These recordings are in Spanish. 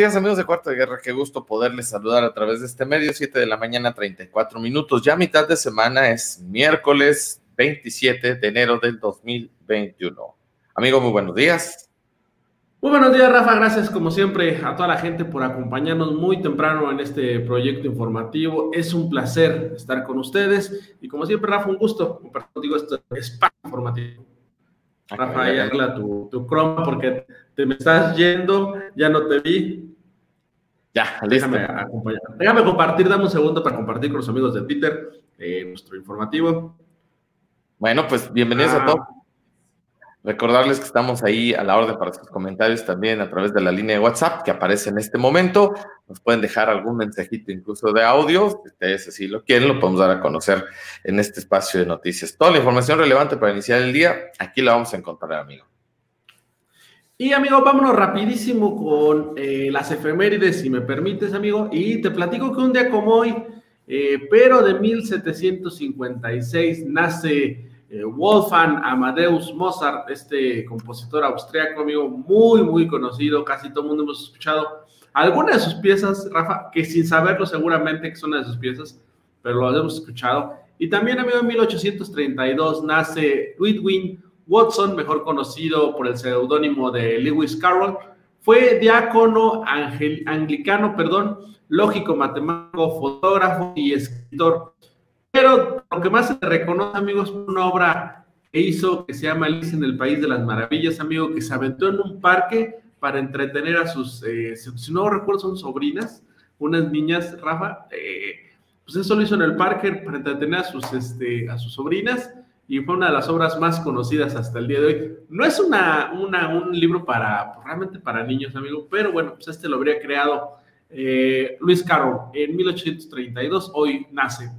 Días, amigos de Cuarto de Guerra. Qué gusto poderles saludar a través de este medio, 7 de la mañana, 34 minutos. Ya mitad de semana es miércoles 27 de enero del 2021. Amigo, muy buenos días. Muy buenos días, Rafa. Gracias, como siempre, a toda la gente por acompañarnos muy temprano en este proyecto informativo. Es un placer estar con ustedes. Y como siempre, Rafa, un gusto compartir contigo este espacio informativo. Rafa, ahí arregla tu, tu Chrome porque te me estás yendo, ya no te vi. Ya, déjame acompañar. Déjame compartir, dame un segundo para compartir con los amigos de Twitter eh, nuestro informativo. Bueno, pues bienvenidos a ah. todos. Recordarles que estamos ahí a la orden para sus comentarios también a través de la línea de WhatsApp que aparece en este momento. Nos pueden dejar algún mensajito incluso de audio, si ustedes así lo quieren, lo podemos dar a conocer en este espacio de noticias. Toda la información relevante para iniciar el día, aquí la vamos a encontrar, amigo. Y amigo, vámonos rapidísimo con eh, las efemérides, si me permites, amigo. Y te platico que un día como hoy, eh, pero de 1756, nace eh, Wolfgang Amadeus Mozart, este compositor austriaco, amigo, muy, muy conocido, casi todo el mundo hemos escuchado algunas de sus piezas, Rafa, que sin saberlo seguramente que son una de sus piezas, pero lo hemos escuchado. Y también, amigo, en 1832 nace Ludwig Watson, mejor conocido por el seudónimo de Lewis Carroll, fue diácono anglicano, perdón, lógico, matemático, fotógrafo y escritor. Pero lo que más se reconoce, amigos, es una obra que hizo que se llama Alice en el País de las Maravillas, amigo, que se aventó en un parque para entretener a sus, eh, si, no recuerdo, son sobrinas, unas niñas, Rafa, eh, pues eso lo hizo en el parque para entretener a sus, este, a sus sobrinas y fue una de las obras más conocidas hasta el día de hoy. No es una, una un libro para, pues, realmente para niños, amigo, pero bueno, pues este lo habría creado eh, Luis Carroll en 1832, hoy nace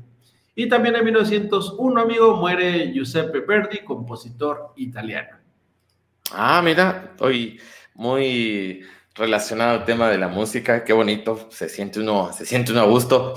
y también en 1901, amigo, muere Giuseppe Verdi, compositor italiano. Ah, mira, hoy muy relacionado al tema de la música, qué bonito, se siente uno, se siente uno a gusto.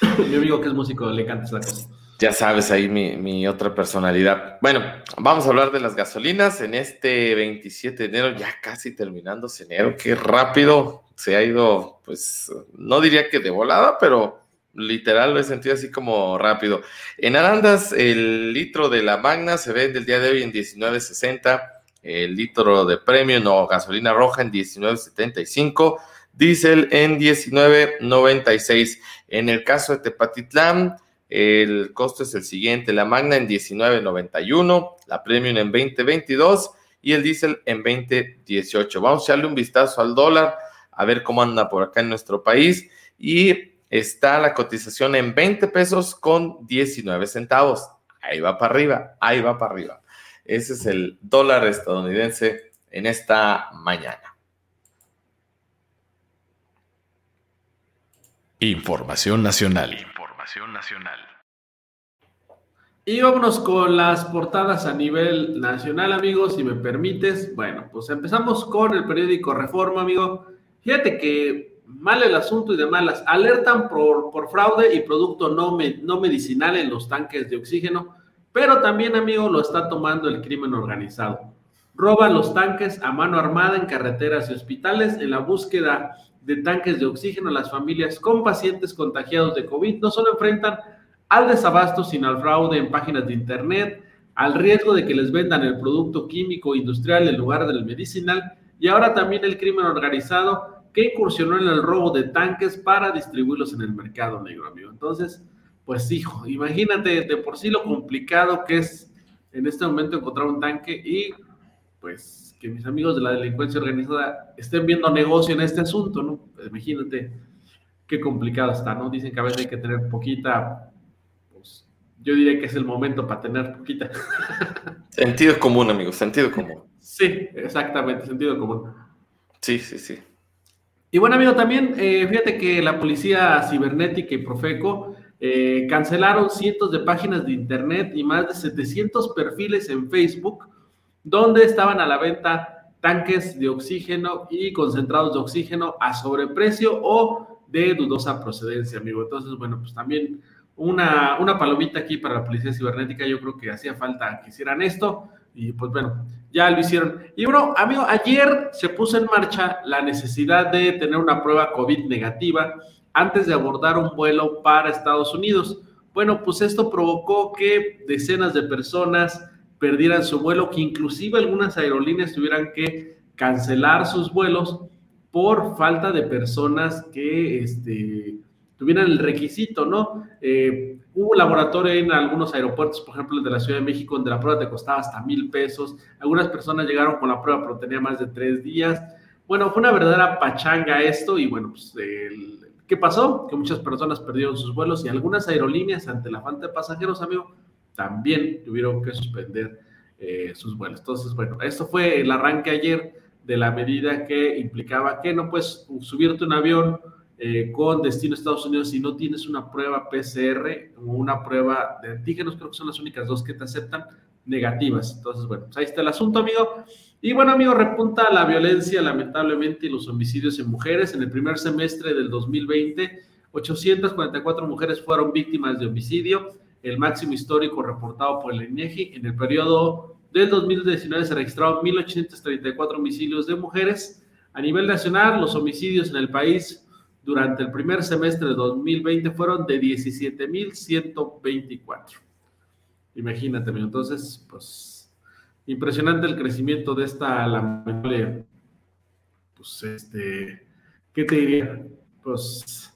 mi amigo que es músico le encanta esa cosa. Ya sabes, ahí mi, otra personalidad. Bueno, vamos a hablar de las gasolinas en este 27 de enero, ya casi terminándose enero. Qué rápido se ha ido, pues, no diría que de volada, pero literal lo he sentido así como rápido. En Arandas, el litro de la Magna se vende el día de hoy en 19.60, el litro de premium o gasolina roja en 19.75, diésel en 19.96. En el caso de Tepatitlán, el costo es el siguiente, la Magna en 19.91, la Premium en 20.22 y el diésel en 20.18. Vamos a echarle un vistazo al dólar, a ver cómo anda por acá en nuestro país y está la cotización en 20 pesos con 19 centavos. Ahí va para arriba, ahí va para arriba. Ese es el dólar estadounidense en esta mañana. Información nacional nacional. Y vámonos con las portadas a nivel nacional, amigos, si me permites. Bueno, pues empezamos con el periódico Reforma, amigo. Fíjate que mal el asunto y de malas. Alertan por, por fraude y producto no, no medicinal en los tanques de oxígeno, pero también, amigo, lo está tomando el crimen organizado. Roban los tanques a mano armada en carreteras y hospitales en la búsqueda de tanques de oxígeno a las familias con pacientes contagiados de COVID no solo enfrentan al desabasto, sino al fraude en páginas de Internet, al riesgo de que les vendan el producto químico industrial en lugar del medicinal y ahora también el crimen organizado que incursionó en el robo de tanques para distribuirlos en el mercado negro, amigo. Entonces, pues hijo, imagínate de por sí lo complicado que es en este momento encontrar un tanque y pues que mis amigos de la delincuencia organizada estén viendo negocio en este asunto, ¿no? Pues, imagínate qué complicado está, ¿no? Dicen que a veces hay que tener poquita, pues yo diría que es el momento para tener poquita. Sentido común, amigos, sentido común. Sí, exactamente, sentido común. Sí, sí, sí. Y bueno, amigo, también eh, fíjate que la policía cibernética y Profeco eh, cancelaron cientos de páginas de internet y más de 700 perfiles en Facebook donde estaban a la venta tanques de oxígeno y concentrados de oxígeno a sobreprecio o de dudosa procedencia, amigo. Entonces, bueno, pues también una, una palomita aquí para la policía cibernética. Yo creo que hacía falta que hicieran esto. Y pues bueno, ya lo hicieron. Y bueno, amigo, ayer se puso en marcha la necesidad de tener una prueba COVID negativa antes de abordar un vuelo para Estados Unidos. Bueno, pues esto provocó que decenas de personas perdieran su vuelo, que inclusive algunas aerolíneas tuvieran que cancelar sus vuelos por falta de personas que este, tuvieran el requisito, ¿no? Eh, hubo laboratorio en algunos aeropuertos, por ejemplo, el de la Ciudad de México, donde la prueba te costaba hasta mil pesos. Algunas personas llegaron con la prueba, pero tenía más de tres días. Bueno, fue una verdadera pachanga esto y bueno, pues ¿qué pasó? Que muchas personas perdieron sus vuelos y algunas aerolíneas ante la falta de pasajeros, amigo, también tuvieron que suspender eh, sus vuelos. Entonces, bueno, esto fue el arranque ayer de la medida que implicaba que no puedes subirte un avión eh, con destino a Estados Unidos si no tienes una prueba PCR o una prueba de antígenos, creo que son las únicas dos que te aceptan negativas. Entonces, bueno, pues ahí está el asunto, amigo. Y bueno, amigo, repunta la violencia, lamentablemente, y los homicidios en mujeres. En el primer semestre del 2020, 844 mujeres fueron víctimas de homicidio el máximo histórico reportado por el INEGI. En el periodo del 2019 se registraron 1.834 homicidios de mujeres. A nivel nacional, los homicidios en el país durante el primer semestre de 2020 fueron de 17.124. Imagínate, entonces, pues, impresionante el crecimiento de esta lamentable, pues, este, ¿qué te diría? Pues,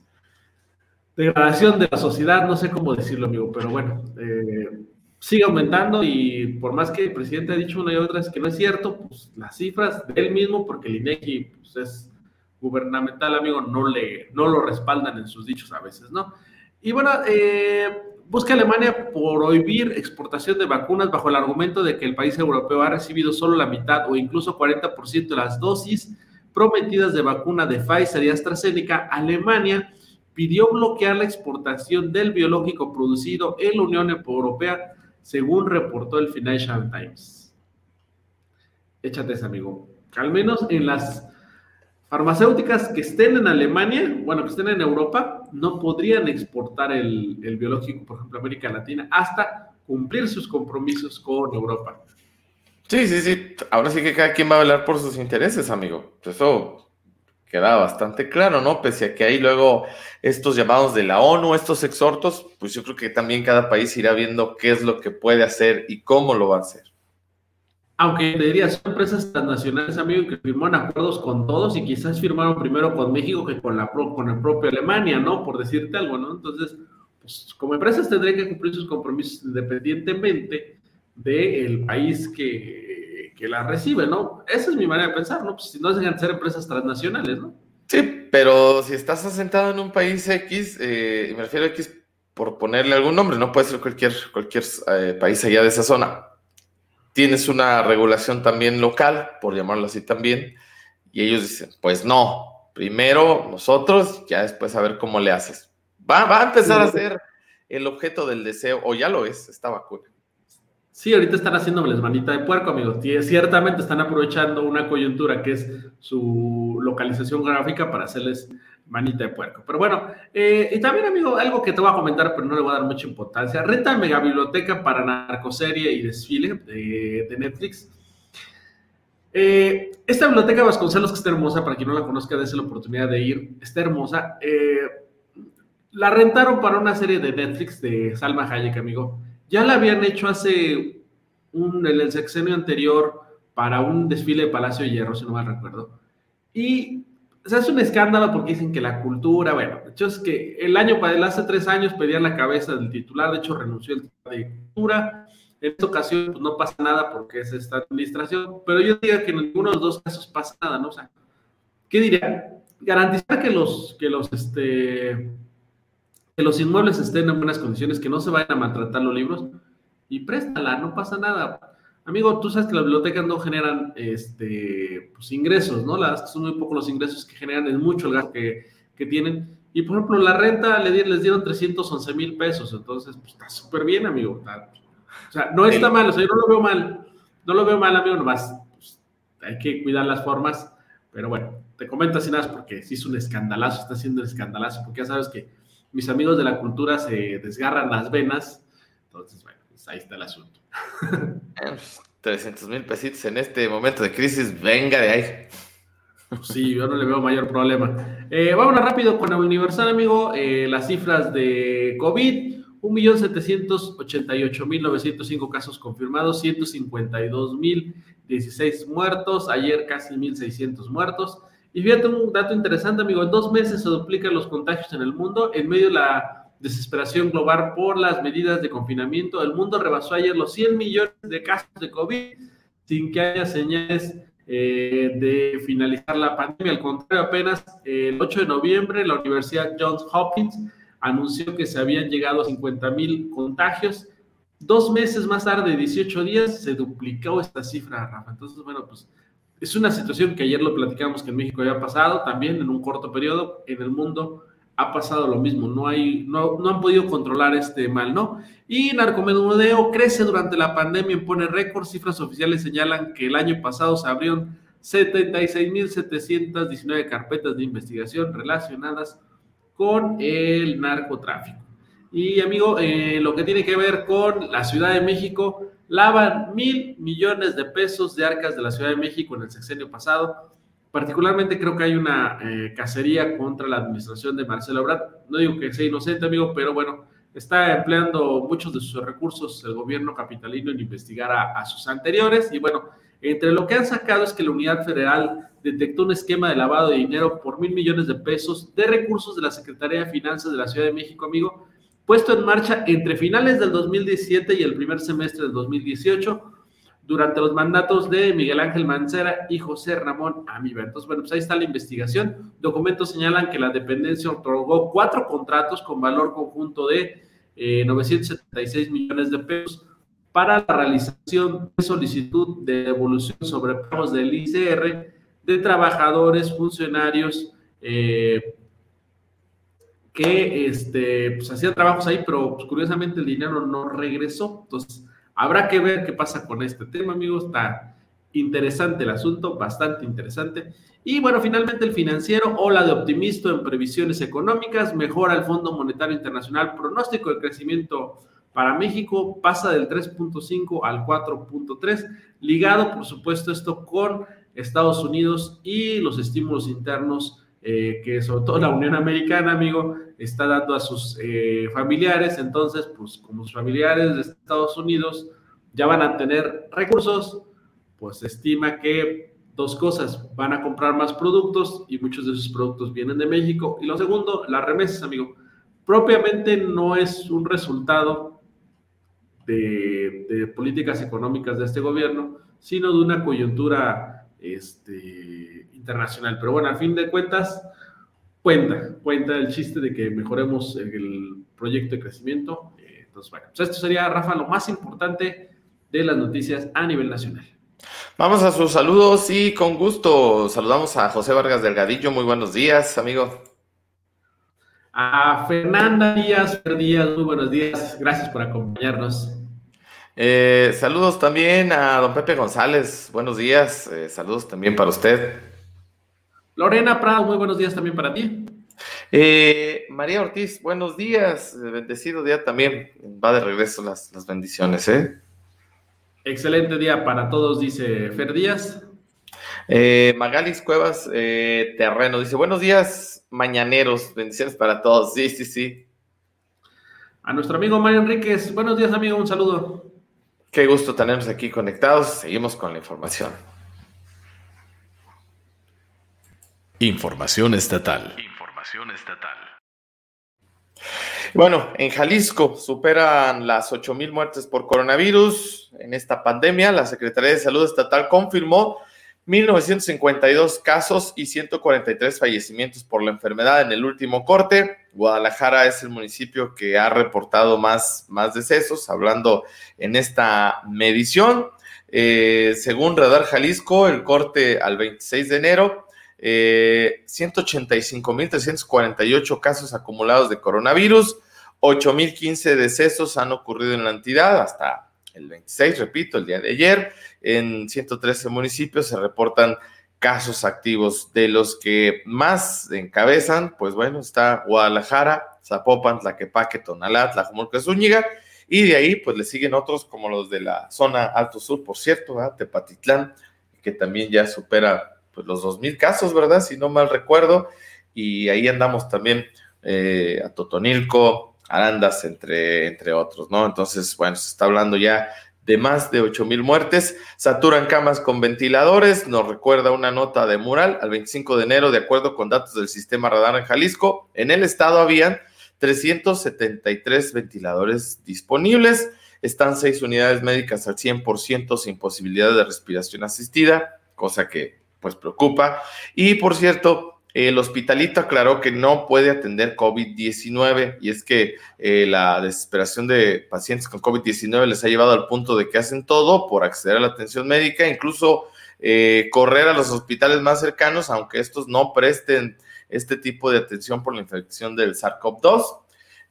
degradación de la sociedad, no sé cómo decirlo, amigo, pero bueno, eh, sigue aumentando y por más que el presidente ha dicho una y otra vez que no es cierto, pues las cifras de él mismo, porque el INEGI pues, es gubernamental, amigo, no, le, no lo respaldan en sus dichos a veces, ¿no? Y bueno, eh, busca Alemania prohibir exportación de vacunas bajo el argumento de que el país europeo ha recibido solo la mitad o incluso 40% de las dosis prometidas de vacuna de Pfizer y AstraZeneca. Alemania pidió bloquear la exportación del biológico producido en la Unión Europea, según reportó el Financial Times. Échate ese, amigo. Al menos en las farmacéuticas que estén en Alemania, bueno, que estén en Europa, no podrían exportar el, biológico, por ejemplo, América Latina, hasta cumplir sus compromisos con Europa. Sí, sí, sí. Ahora sí que cada quien va a hablar por sus intereses, amigo. Eso queda bastante claro, ¿no? Pese a que hay luego estos llamados de la ONU, estos exhortos, pues yo creo que también cada país irá viendo qué es lo que puede hacer y cómo lo va a hacer. Aunque te diría, son empresas transnacionales, amigo, que firmaron acuerdos con todos y quizás firmaron primero con México que con, la, con el propio Alemania, ¿no? Por decirte algo, ¿no? Entonces, pues como empresas tendrían que cumplir sus compromisos independientemente del país que, que la recibe, ¿no? Esa es mi manera de pensar, ¿no? Pues si no dejan de ser empresas transnacionales, ¿no? Sí, pero si estás asentado en un país X, eh, me refiero a X por ponerle algún nombre, no puede ser cualquier, cualquier eh, país allá de esa zona. Tienes una regulación también local, por llamarlo así también, y ellos dicen, pues no, primero nosotros, ya después a ver cómo le haces. Va, va a empezar a ser el objeto del deseo, o ya lo es, esta vacuna. Sí, ahorita están haciéndoles manita de puerco, amigos. Ciertamente están aprovechando una coyuntura que es su localización gráfica para hacerles manita de puerco. Pero bueno, eh, y también, amigo, algo que te voy a comentar, pero no le voy a dar mucha importancia. Renta Mega Biblioteca para narcoserie y desfile de, Netflix. Eh, esta biblioteca Vasconcelos, que está hermosa, para quien no la conozca, dése la oportunidad de ir, está hermosa. Eh, la rentaron para una serie de Netflix de Salma Hayek, amigo. Ya la habían hecho hace un, el sexenio anterior para un desfile de Palacio de Hierro, si no mal recuerdo. Y se hace un escándalo porque dicen que la cultura, bueno, de hecho es que el año, hace tres años pedían la cabeza del titular, de hecho renunció el titular de cultura. En esta ocasión pues, no pasa nada porque es esta administración, pero yo diría que en ninguno de los dos casos pasa nada, ¿no? O sea, ¿qué diría? Garantizar que los, que los, este, que los inmuebles estén en buenas condiciones, que no se vayan a maltratar los libros y préstala, no pasa nada. Amigo, tú sabes que las bibliotecas no generan este, pues, ingresos, ¿no? Las son muy pocos los ingresos que generan, es mucho el gasto que, tienen. Y por ejemplo, la renta les dieron 311 mil pesos, entonces pues, está súper bien, amigo. o sea, no está mal, o sea, yo no lo veo mal, no lo veo mal, amigo, nomás pues, hay que cuidar las formas, pero bueno, te comento así nada, porque si es un escandalazo, está haciendo un escandalazo, porque ya sabes que mis amigos de la cultura se desgarran las venas. Entonces, bueno, pues ahí está el asunto. Eh, pues, 300 mil pesitos en este momento de crisis, venga de ahí. Sí, yo no le veo mayor problema. Eh, vámonos rápido con el Universal, amigo. Eh, las cifras de COVID. 1.788.905 casos confirmados, 152.016 muertos, ayer casi 1.600 muertos. Y fíjate un dato interesante, amigo, en dos meses se duplican los contagios en el mundo, en medio de la desesperación global por las medidas de confinamiento, el mundo rebasó ayer los 100 millones de casos de COVID sin que haya señales eh, de finalizar la pandemia. Al contrario, apenas el 8 de noviembre la Universidad Johns Hopkins anunció que se habían llegado a 50 mil contagios. Dos meses más tarde, 18 días, se duplicó esta cifra, Rafa. Entonces, bueno, pues es una situación que ayer lo platicamos que en México había pasado, también en un corto periodo, en el mundo ha pasado lo mismo, no, hay, no, no han podido controlar este mal, ¿no? Y narcomenudeo crece durante la pandemia, pone récord, cifras oficiales señalan que el año pasado se abrieron 76.719 carpetas de investigación relacionadas con el narcotráfico. Y amigo, eh, lo que tiene que ver con la Ciudad de México, lavan mil millones de pesos de arcas de la Ciudad de México en el sexenio pasado. Particularmente creo que hay una eh, cacería contra la administración de Marcelo Ebrard. No digo que sea inocente, amigo, pero bueno, está empleando muchos de sus recursos el gobierno capitalino en investigar a, a sus anteriores. Y bueno, entre lo que han sacado es que la Unidad Federal detectó un esquema de lavado de dinero por mil millones de pesos de recursos de la Secretaría de Finanzas de la Ciudad de México, amigo, puesto en marcha entre finales del 2017 y el primer semestre del 2018 durante los mandatos de Miguel Ángel Mancera y José Ramón Amiba. Entonces, bueno, pues ahí está la investigación. Documentos señalan que la dependencia otorgó cuatro contratos con valor conjunto de 976 eh, millones de pesos para la realización de solicitud de devolución sobre pagos del ICR de trabajadores, funcionarios eh, que este, pues, hacían trabajos ahí, pero pues, curiosamente el dinero no regresó. Entonces, habrá que ver qué pasa con este tema, amigos. Está interesante el asunto, bastante interesante. Y bueno, finalmente el financiero, ola de optimismo en previsiones económicas, mejora el Fondo Monetario Internacional, pronóstico de crecimiento para México pasa del 3.5 al 4.3, ligado por supuesto esto con Estados Unidos y los estímulos internos eh, que sobre todo la Unión Americana, amigo, está dando a sus eh, familiares. Entonces, pues como sus familiares de Estados Unidos ya van a tener recursos, pues se estima que dos cosas, van a comprar más productos y muchos de esos productos vienen de México. Y lo segundo, las remesas, amigo. Propiamente no es un resultado de, de políticas económicas de este gobierno, sino de una coyuntura este, internacional. Pero bueno, a fin de cuentas, cuenta, cuenta el chiste de que mejoremos el proyecto de crecimiento. Eh, entonces, bueno, pues esto sería, Rafa, lo más importante de las noticias a nivel nacional. Vamos a sus saludos y con gusto saludamos a José Vargas Delgadillo. Muy buenos días, amigo. A Fernanda Díaz, Díaz, muy buenos días. Gracias por acompañarnos. Eh, saludos también a don Pepe González, buenos días, eh, saludos también para usted. Lorena Prado, muy buenos días también para ti. Eh, María Ortiz, buenos días, bendecido día también, va de regreso las, las bendiciones, ¿eh? Excelente día para todos, dice Fer Díaz. Magalis Cuevas Terreno dice, buenos días, mañaneros, bendiciones para todos, sí, sí, sí. A nuestro amigo Mario Enríquez, buenos días amigo, un saludo. Qué gusto tenernos aquí conectados. Seguimos con la información. Información estatal. Información estatal. Bueno, en Jalisco superan las 8.000 muertes por coronavirus. En esta pandemia, la Secretaría de Salud Estatal confirmó 1.952 casos y 143 fallecimientos por la enfermedad en el último corte. Guadalajara es el municipio que ha reportado más, más decesos, hablando en esta medición. Eh, según Radar Jalisco, el corte al 26 de enero, eh, 185.348 casos acumulados de coronavirus, 8.015 decesos han ocurrido en la entidad hasta el 26, repito, el día de ayer, en 113 municipios se reportan casos activos, de los que más encabezan, pues bueno, está Guadalajara, Zapopan, Tlaquepaque, Tonalá, Tlajumulco, Zúñiga, Y de ahí, pues le siguen otros como los de la zona Alto Sur, por cierto. Tepatitlán, que también ya supera pues, los 2.000 casos, ¿verdad? Si no mal recuerdo. Y ahí andamos también eh, a Totonilco, Arandas, entre, entre otros, ¿no? Entonces, bueno, se está hablando ya de más de 8 mil muertes, saturan camas con ventiladores, nos recuerda una nota de Mural al 25 de enero, de acuerdo con datos del sistema radar en Jalisco, en el estado habían 373 ventiladores disponibles, están seis unidades médicas al 100% sin posibilidad de respiración asistida, cosa que pues preocupa, y por cierto, el hospitalito aclaró que no puede atender COVID-19 y es que eh, la desesperación de pacientes con COVID-19 les ha llevado al punto de que hacen todo por acceder a la atención médica, incluso eh, correr a los hospitales más cercanos, aunque estos no presten este tipo de atención por la infección del SARS-CoV-2.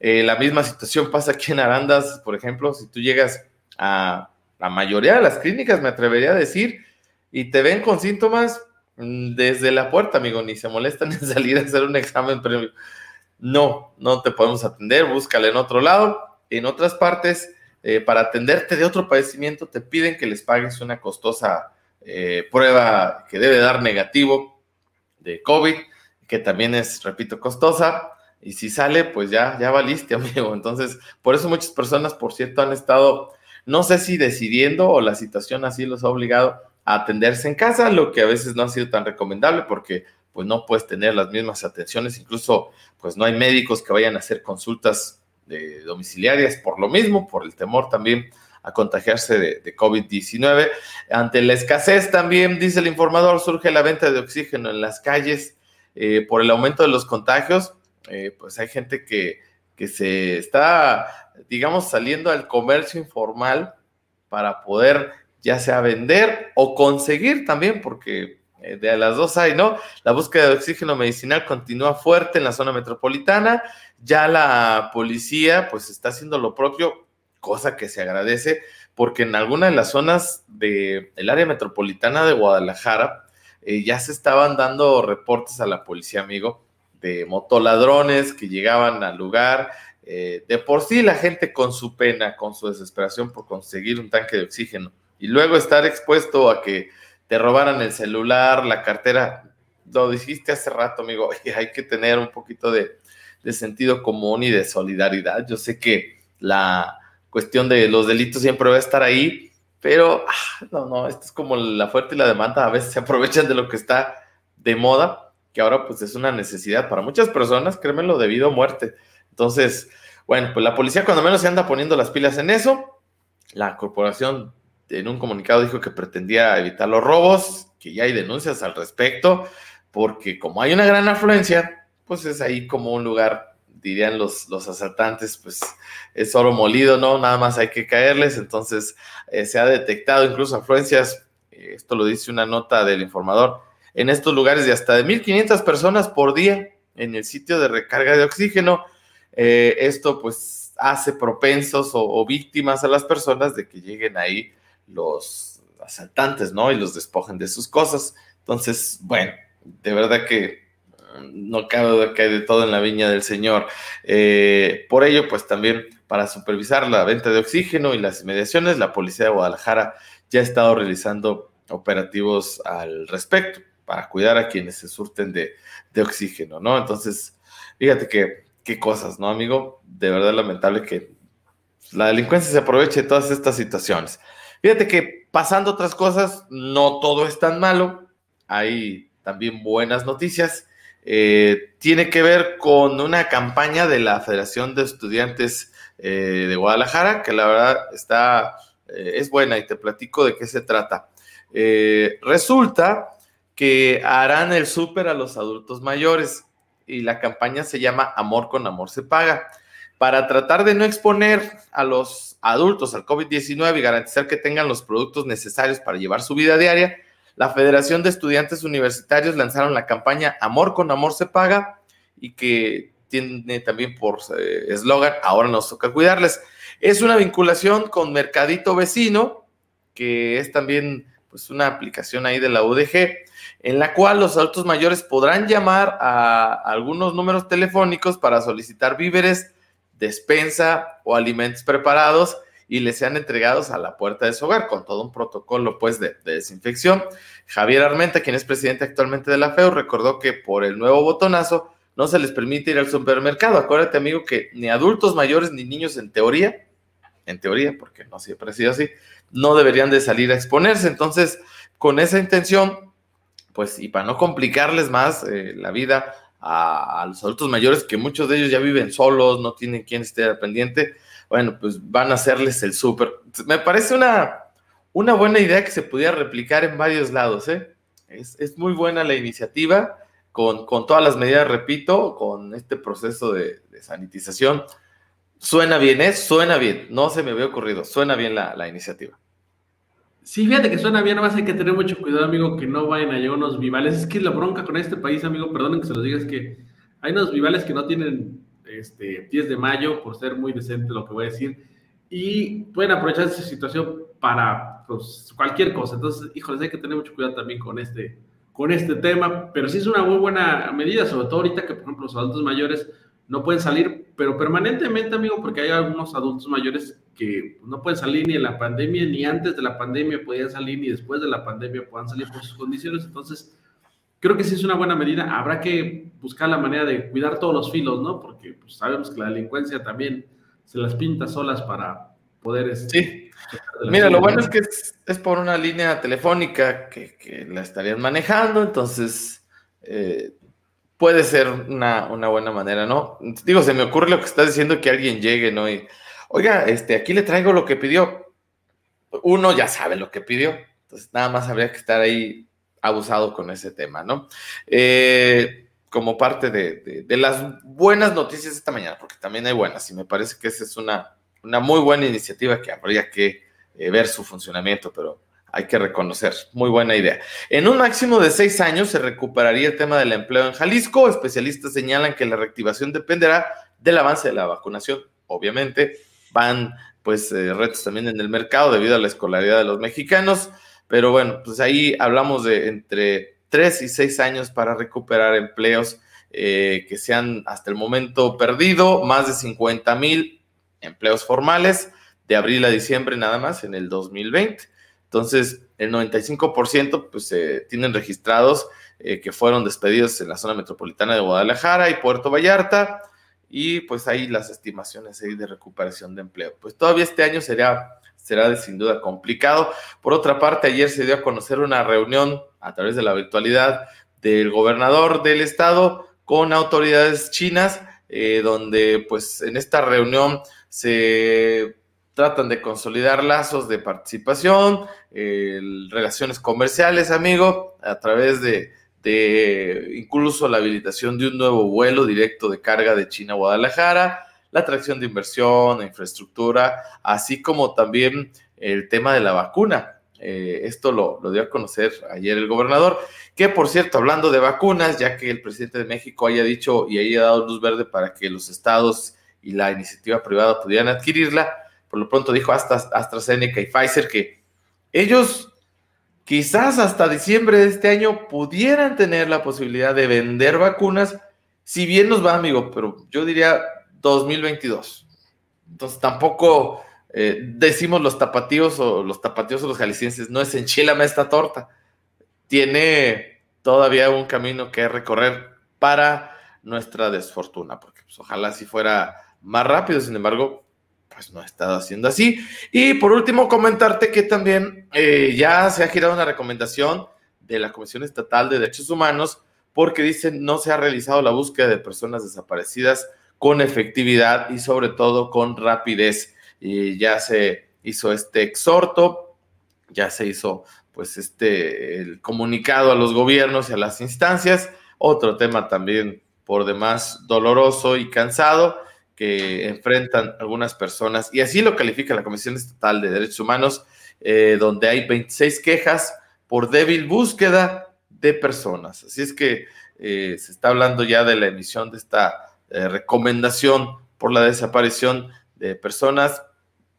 Eh, la misma situación pasa aquí en Arandas, por ejemplo, si tú llegas a la mayoría de las clínicas, me atrevería a decir, y te ven con síntomas, desde la puerta, amigo, ni se molestan en salir a hacer un examen previo. No, no te podemos atender, búscale en otro lado. En otras partes, eh, para atenderte de otro padecimiento, te piden que les pagues una costosa eh, prueba que debe dar negativo de COVID, que también es, repito, costosa. Y si sale, pues ya, ya valiste, amigo. Entonces, por eso muchas personas, por cierto, han estado, no sé si decidiendo o la situación así los ha obligado atenderse en casa, lo que a veces no ha sido tan recomendable porque pues no puedes tener las mismas atenciones, incluso pues no hay médicos que vayan a hacer consultas de domiciliarias por lo mismo, por el temor también a contagiarse de, COVID-19. Ante la escasez también, dice el informador, surge la venta de oxígeno en las calles eh, por el aumento de los contagios. Eh, pues hay gente que, que se está, digamos, saliendo al comercio informal para poder ya sea vender o conseguir también, porque eh, de las dos hay, ¿no? La búsqueda de oxígeno medicinal continúa fuerte en la zona metropolitana, ya la policía pues está haciendo lo propio, cosa que se agradece, porque en alguna de las zonas del área metropolitana de Guadalajara eh, ya se estaban dando reportes a la policía, amigo, de motoladrones que llegaban al lugar, eh, de por sí la gente con su pena, con su desesperación por conseguir un tanque de oxígeno y luego estar expuesto a que te robaran el celular, la cartera, lo dijiste hace rato, amigo, hay que tener un poquito de, sentido común y de solidaridad. Yo sé que la cuestión de los delitos siempre va a estar ahí, pero ah, no, no, esto es como la fuerte y la demanda, a veces se aprovechan de lo que está de moda, que ahora pues es una necesidad para muchas personas, créemelo, debido a muerte. Entonces, bueno, pues la policía cuando menos se anda poniendo las pilas en eso, la corporación en un comunicado dijo que pretendía evitar los robos, que ya hay denuncias al respecto, porque como hay una gran afluencia, pues es ahí como un lugar, dirían los, los asaltantes, pues es oro molido, ¿no? Nada más hay que caerles, entonces eh, se ha detectado incluso afluencias, eh, esto lo dice una nota del informador, en estos lugares de hasta de 1.500 personas por día en el sitio de recarga de oxígeno. Eh, esto pues hace propensos o víctimas a las personas de que lleguen ahí los asaltantes, ¿no? Y los despojen de sus cosas. Entonces, bueno, de verdad que mm, no cabe duda que hay de todo en la viña del Señor. Eh, por ello, pues también para supervisar la venta de oxígeno y las inmediaciones, la Policía de Guadalajara ya ha estado realizando operativos al respecto para cuidar a quienes se surten de, de oxígeno, ¿no? Entonces, fíjate que qué cosas, ¿no, amigo? De verdad lamentable que la delincuencia se aproveche de todas estas situaciones. Fíjate que pasando otras cosas, no todo es tan malo. Hay también buenas noticias. Eh, tiene que ver con una campaña de la Federación de Estudiantes eh, de Guadalajara, que la verdad está, eh, es buena y te platico de qué se trata. resulta que harán el súper a los adultos mayores y la campaña se llama Amor con Amor se paga para tratar de no exponer a los adultos al COVID-19 y garantizar que tengan los productos necesarios para llevar su vida diaria, la Federación de Estudiantes Universitarios lanzaron la campaña Amor con Amor se paga y que tiene también por eh, eslogan Ahora nos toca cuidarles. Es una vinculación con Mercadito Vecino, que es también pues, una aplicación ahí de la UDG, en la cual los adultos mayores podrán llamar a algunos números telefónicos para solicitar víveres despensa o alimentos preparados y les sean entregados a la puerta de su hogar con todo un protocolo pues de, desinfección. Javier Armenta, quien es presidente actualmente de la FEU, recordó que por el nuevo botonazo no se les permite ir al supermercado. Acuérdate, amigo, que ni adultos mayores ni niños en teoría, en teoría, porque no siempre ha sido así, no deberían de salir a exponerse. Entonces, con esa intención, pues, y para no complicarles más eh, la vida a, los adultos mayores, que muchos de ellos ya viven solos, no tienen quien esté pendiente, bueno, pues van a hacerles el súper. Me parece una, una buena idea que se pudiera replicar en varios lados, ¿eh? Es, es muy buena la iniciativa, con, con, todas las medidas, repito, con este proceso de, de, sanitización. Suena bien, ¿eh? Suena bien, no se me había ocurrido, suena bien la, la iniciativa. Sí, fíjate que suena bien, nada más hay que tener mucho cuidado, amigo, que no vayan allá unos vivales. Es que la bronca con este país, amigo, perdonen que se los diga, es que hay unos vivales que no tienen este, 10 de mayo, por ser muy decente lo que voy a decir, y pueden aprovechar esa situación para pues, cualquier cosa. Entonces, híjoles, hay que tener mucho cuidado también con este, con este tema, pero sí es una muy buena medida, sobre todo ahorita que, por ejemplo, los adultos mayores no pueden salir, pero permanentemente, amigo, porque hay algunos adultos mayores que no pueden salir ni en la pandemia, ni antes de la pandemia podían salir, ni después de la pandemia puedan salir por sus condiciones. Entonces, creo que sí es una buena medida. Habrá que buscar la manera de cuidar todos los filos, ¿no? Porque pues, sabemos que la delincuencia también se las pinta solas para poder... Este, sí. Mira, lo bueno es que es, es por una línea telefónica que, que, la estarían manejando, entonces eh, puede ser una, una, buena manera, ¿no? Digo, se me ocurre lo que estás diciendo que alguien llegue, ¿no? Y, oiga, este, aquí le traigo lo que pidió. Uno ya sabe lo que pidió, entonces nada más habría que estar ahí abusado con ese tema, ¿no? Eh, como parte de, de, de, las buenas noticias esta mañana, porque también hay buenas, y me parece que esa es una, una muy buena iniciativa que habría que eh, ver su funcionamiento, pero hay que reconocer, muy buena idea. En un máximo de seis años se recuperaría el tema del empleo en Jalisco. Especialistas señalan que la reactivación dependerá del avance de la vacunación. Obviamente, van pues eh, retos también en el mercado debido a la escolaridad de los mexicanos. Pero bueno, pues ahí hablamos de entre tres y seis años para recuperar empleos eh, que se han hasta el momento perdido, más de 50 mil empleos formales de abril a diciembre nada más en el 2020. Entonces, el 95% pues tienen registrados eh, que fueron despedidos en la zona metropolitana de Guadalajara y Puerto Vallarta y pues ahí las estimaciones ahí de recuperación de empleo. Pues todavía este año será será de, sin duda complicado. Por otra parte, ayer se dio a conocer una reunión a través de la virtualidad del gobernador del estado con autoridades chinas, eh, donde pues en esta reunión se tratan de consolidar lazos de participación, eh, relaciones comerciales, amigo, a través de, incluso la habilitación de un nuevo vuelo directo de carga de China a Guadalajara, la atracción de inversión, infraestructura, así como también el tema de la vacuna. Eh, esto lo, lo, dio a conocer ayer el gobernador, que por cierto, hablando de vacunas, ya que el presidente de México haya dicho y haya dado luz verde para que los estados y la iniciativa privada pudieran adquirirla, por lo pronto dijo hasta AstraZeneca y Pfizer que ellos quizás hasta diciembre de este año pudieran tener la posibilidad de vender vacunas, si bien nos va, amigo, pero yo diría 2022. Entonces tampoco eh, decimos los tapatíos o los tapatíos o los jaliscienses, no es enchilame esta torta. Tiene todavía un camino que recorrer para nuestra desfortuna, porque pues, ojalá si fuera más rápido, sin embargo, pues no ha estado haciendo así. Y por último, comentarte que también eh, ya se ha girado una recomendación de la Comisión Estatal de Derechos Humanos porque dicen no se ha realizado la búsqueda de personas desaparecidas con efectividad y sobre todo con rapidez. Y ya se hizo este exhorto, ya se hizo pues este el comunicado a los gobiernos y a las instancias. Otro tema también por demás doloroso y cansado que enfrentan algunas personas, y así lo califica la Comisión Estatal de Derechos Humanos, eh, donde hay 26 quejas por débil búsqueda de personas. Así es que eh, se está hablando ya de la emisión de esta eh, recomendación por la desaparición de personas.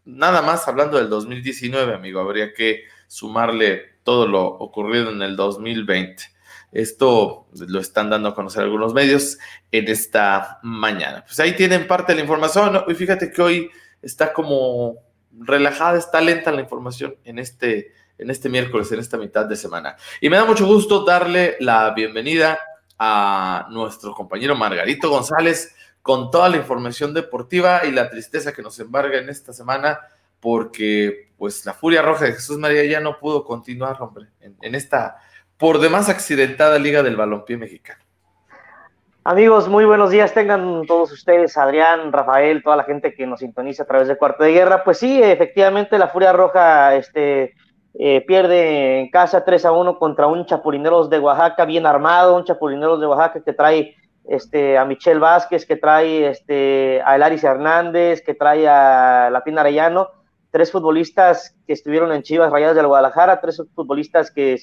Nada más hablando del 2019, amigo, habría que sumarle todo lo ocurrido en el 2020. Esto lo están dando a conocer algunos medios en esta mañana. Pues ahí tienen parte de la información. Y fíjate que hoy está como relajada, está lenta la información en este, en este miércoles, en esta mitad de semana. Y me da mucho gusto darle la bienvenida a nuestro compañero Margarito González con toda la información deportiva y la tristeza que nos embarga en esta semana porque pues la furia roja de Jesús María ya no pudo continuar, hombre, en, esta por demás accidentada Liga del Balompié Mexicano. Amigos, muy buenos días tengan todos ustedes, Adrián, Rafael, toda la gente que nos sintoniza a través de Cuarto de Guerra. Pues sí, efectivamente la Furia Roja este, eh, pierde en casa 3 a 1 contra un Chapulineros de Oaxaca bien armado, un Chapulineros de Oaxaca que trae este, a Michelle Vázquez, que trae este, a Elaris Hernández, que trae a La Pina Arellano tres futbolistas que estuvieron en Chivas Rayadas del Guadalajara, tres futbolistas que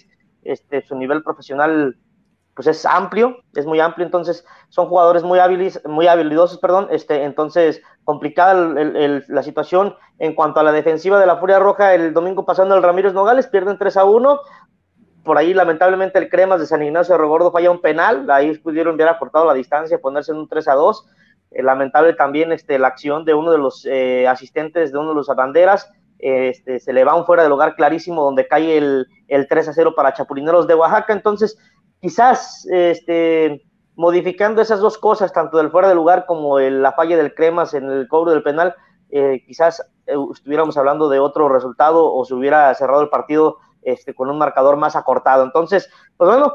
este, su nivel profesional pues es amplio, es muy amplio, entonces son jugadores muy hábiles, muy habilidosos, perdón, este, entonces complicada la situación. En cuanto a la defensiva de la Furia Roja el domingo pasando el Ramírez Nogales, pierden 3 a 1, por ahí lamentablemente el Cremas de San Ignacio de Rogordo falla un penal, ahí pudieron haber acortado la distancia, ponerse en un 3 a 2, eh, lamentable también este, la acción de uno de los eh, asistentes de uno de los banderas. Este, se le va un fuera del lugar clarísimo donde cae el, el 3 a 0 para Chapulineros de Oaxaca. Entonces, quizás este, modificando esas dos cosas, tanto del fuera de lugar como el, la falla del Cremas en el cobro del penal, eh, quizás estuviéramos hablando de otro resultado o se hubiera cerrado el partido este, con un marcador más acortado. Entonces, pues bueno,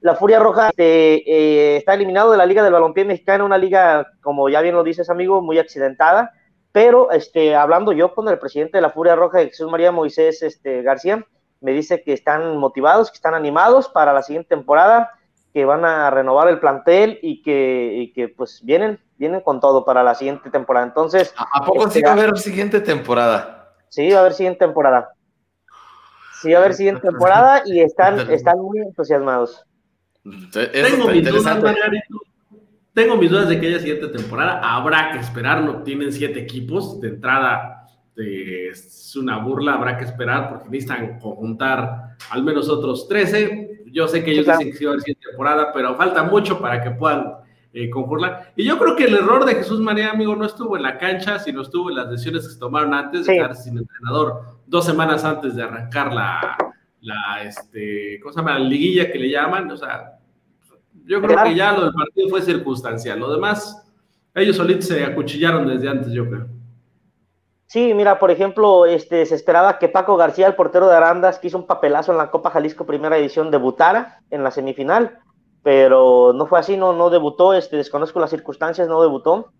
la Furia Roja este, eh, está eliminado de la Liga del Balompié Mexicano, una liga, como ya bien lo dices, amigo, muy accidentada. Pero este, hablando yo con el presidente de la Furia Roja, Jesús María Moisés este, García, me dice que están motivados, que están animados para la siguiente temporada, que van a renovar el plantel y que, que pues vienen, vienen con todo para la siguiente temporada. Entonces. ¿A poco sí va a haber siguiente temporada? Sí, va a haber siguiente temporada. Sí, va a haber siguiente temporada y están, están muy entusiasmados. Tengo mis, dudas, Tengo mis dudas de que haya siguiente temporada. Habrá que esperar, no tienen siete equipos. De entrada es una burla, habrá que esperar porque necesitan conjuntar al menos otros 13. Yo sé que ellos dicen que sí va a haber siguiente temporada, pero falta mucho para que puedan eh, conjurlar. Y yo creo que el error de Jesús María, amigo, no estuvo en la cancha, sino estuvo en las decisiones que se tomaron antes de quedarse sin entrenador, dos semanas antes de arrancar la, la, este, ¿cómo se llama? La liguilla que le llaman, o sea, yo creo que ya lo del partido fue circunstancial, lo demás, ellos solitos se acuchillaron desde antes, yo creo. Sí, mira, por ejemplo, este, se esperaba que Paco García, el portero de Arandas, que hizo un papelazo en la Copa Jalisco Primera Edición, debutara en la semifinal, pero no fue así, no, no debutó, este, desconozco las circunstancias, no debutó.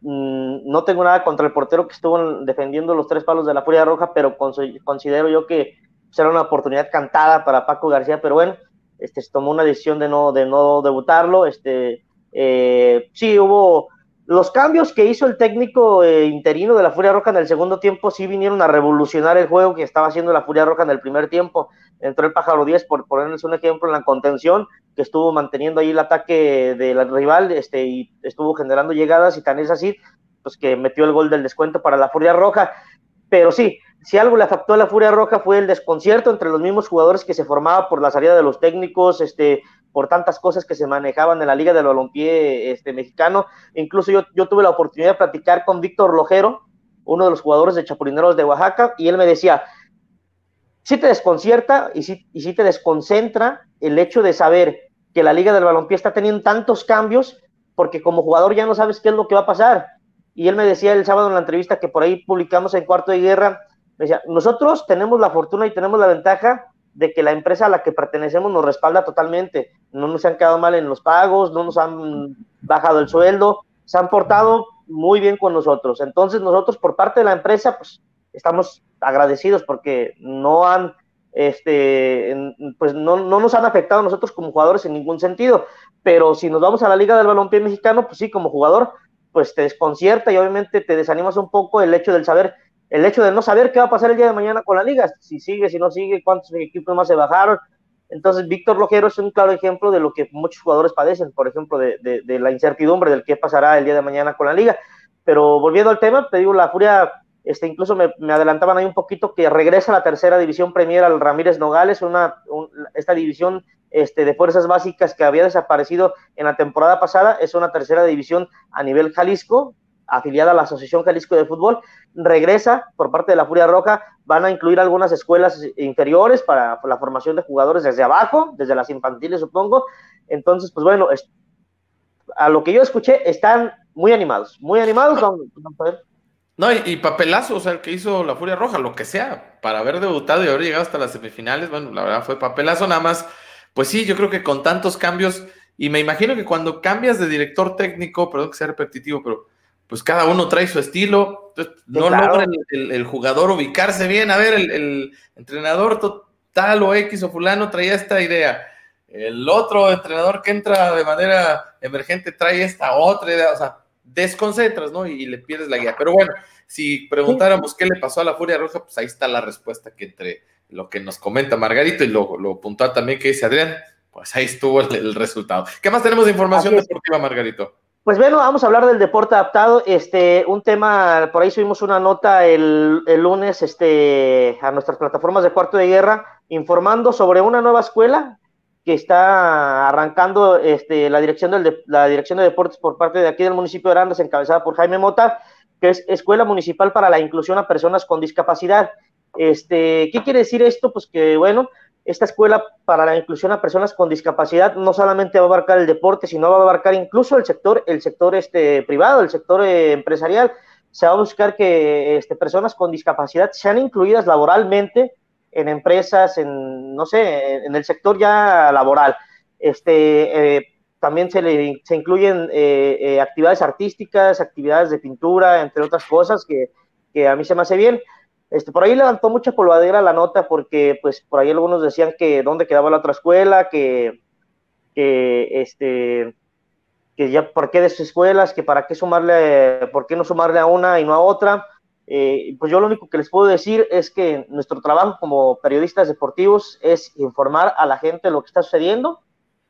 Mm, no tengo nada contra el portero que estuvo defendiendo los tres palos de la Furia Roja, pero considero yo que será una oportunidad cantada para Paco García, pero bueno, este, se tomó una decisión de no, de no debutarlo. Este, eh, sí, hubo los cambios que hizo el técnico eh, interino de la Furia Roja en el segundo tiempo, sí vinieron a revolucionar el juego que estaba haciendo la Furia Roja en el primer tiempo. Entró el Pájaro 10, por ponerles un ejemplo, en la contención, que estuvo manteniendo ahí el ataque del rival este, y estuvo generando llegadas, y tan es así, pues que metió el gol del descuento para la Furia Roja. Pero sí, si algo le afectó a la Furia Roja fue el desconcierto entre los mismos jugadores que se formaba por la salida de los técnicos, este, por tantas cosas que se manejaban en la Liga del Balompié este, mexicano. Incluso yo, yo tuve la oportunidad de platicar con Víctor Lojero, uno de los jugadores de Chapulineros de Oaxaca, y él me decía, sí te desconcierta y sí, y sí te desconcentra el hecho de saber que la Liga del Balompié está teniendo tantos cambios, porque como jugador ya no sabes qué es lo que va a pasar. Y él me decía el sábado en la entrevista que por ahí publicamos en Cuarto de Guerra, decía, nosotros tenemos la fortuna y tenemos la ventaja de que la empresa a la que pertenecemos nos respalda totalmente. No nos han quedado mal en los pagos, no nos han bajado el sueldo, se han portado muy bien con nosotros. Entonces nosotros por parte de la empresa, pues estamos agradecidos porque no han, este, pues no, no nos han afectado a nosotros como jugadores en ningún sentido. Pero si nos vamos a la Liga del Balompié Mexicano, pues sí, como jugador, pues te desconcierta y obviamente te desanimas un poco el hecho del saber el hecho de no saber qué va a pasar el día de mañana con la liga, si sigue, si no sigue, cuántos equipos más se bajaron. Entonces, Víctor Lojero es un claro ejemplo de lo que muchos jugadores padecen, por ejemplo, de, de, la incertidumbre del qué pasará el día de mañana con la liga. Pero volviendo al tema, te digo, la Furia, este, incluso me, adelantaban ahí un poquito que regresa a la tercera división Premier al Ramírez Nogales, una, esta división este, de fuerzas básicas que había desaparecido en la temporada pasada, es una tercera división a nivel Jalisco, afiliada a la Asociación Jalisco de Fútbol, regresa por parte de la Furia Roja, van a incluir algunas escuelas inferiores para la formación de jugadores desde abajo, desde las infantiles supongo, entonces pues bueno, a lo que yo escuché están muy animados, muy animados, No, y, papelazo, o sea, el que hizo la Furia Roja, lo que sea, para haber debutado y haber llegado hasta las semifinales, bueno, la verdad fue papelazo, nada más, pues sí, yo creo que con tantos cambios, y me imagino que cuando cambias de director técnico, perdón que sea repetitivo, pero pues cada uno trae su estilo, no logra el, jugador ubicarse bien, a ver, el, entrenador tal o X o fulano traía esta idea, el otro entrenador que entra de manera emergente trae esta otra idea, o sea, desconcentras, ¿no? Y, le pierdes la guía. Pero bueno, si preguntáramos qué le pasó a la Furia Roja, pues ahí está la respuesta que entre lo que nos comenta Margarito y lo, lo puntual también que dice Adrián, pues ahí estuvo el, resultado. ¿Qué más tenemos de información deportiva, Margarito? Pues bueno, vamos a hablar del deporte adaptado. Este, un tema, por ahí subimos una nota el, lunes este, a nuestras plataformas de cuarto de guerra, informando sobre una nueva escuela que está arrancando este, la, dirección del la dirección de deportes por parte de aquí del municipio de Arandas, encabezada por Jaime Mota, que es Escuela Municipal para la Inclusión a Personas con Discapacidad. Este, ¿Qué quiere decir esto? Pues que, bueno, esta escuela para la inclusión a personas con discapacidad no solamente va a abarcar el deporte, sino va a abarcar incluso el sector, el sector este, privado, el sector eh, empresarial. Se va a buscar que este, personas con discapacidad sean incluidas laboralmente en empresas, en, no sé, en, el sector ya laboral. Este, eh, también se, le, se incluyen eh, actividades artísticas, actividades de pintura, entre otras cosas que, que a mí se me hace bien. Este, por ahí levantó mucha polvadera la nota porque, pues, por ahí algunos decían que dónde quedaba la otra escuela, que, que, este, que ya, ¿por qué de sus escuelas? Que para qué sumarle, ¿por qué no sumarle a una y no a otra? Eh, pues yo lo único que les puedo decir es que nuestro trabajo como periodistas deportivos es informar a la gente lo que está sucediendo.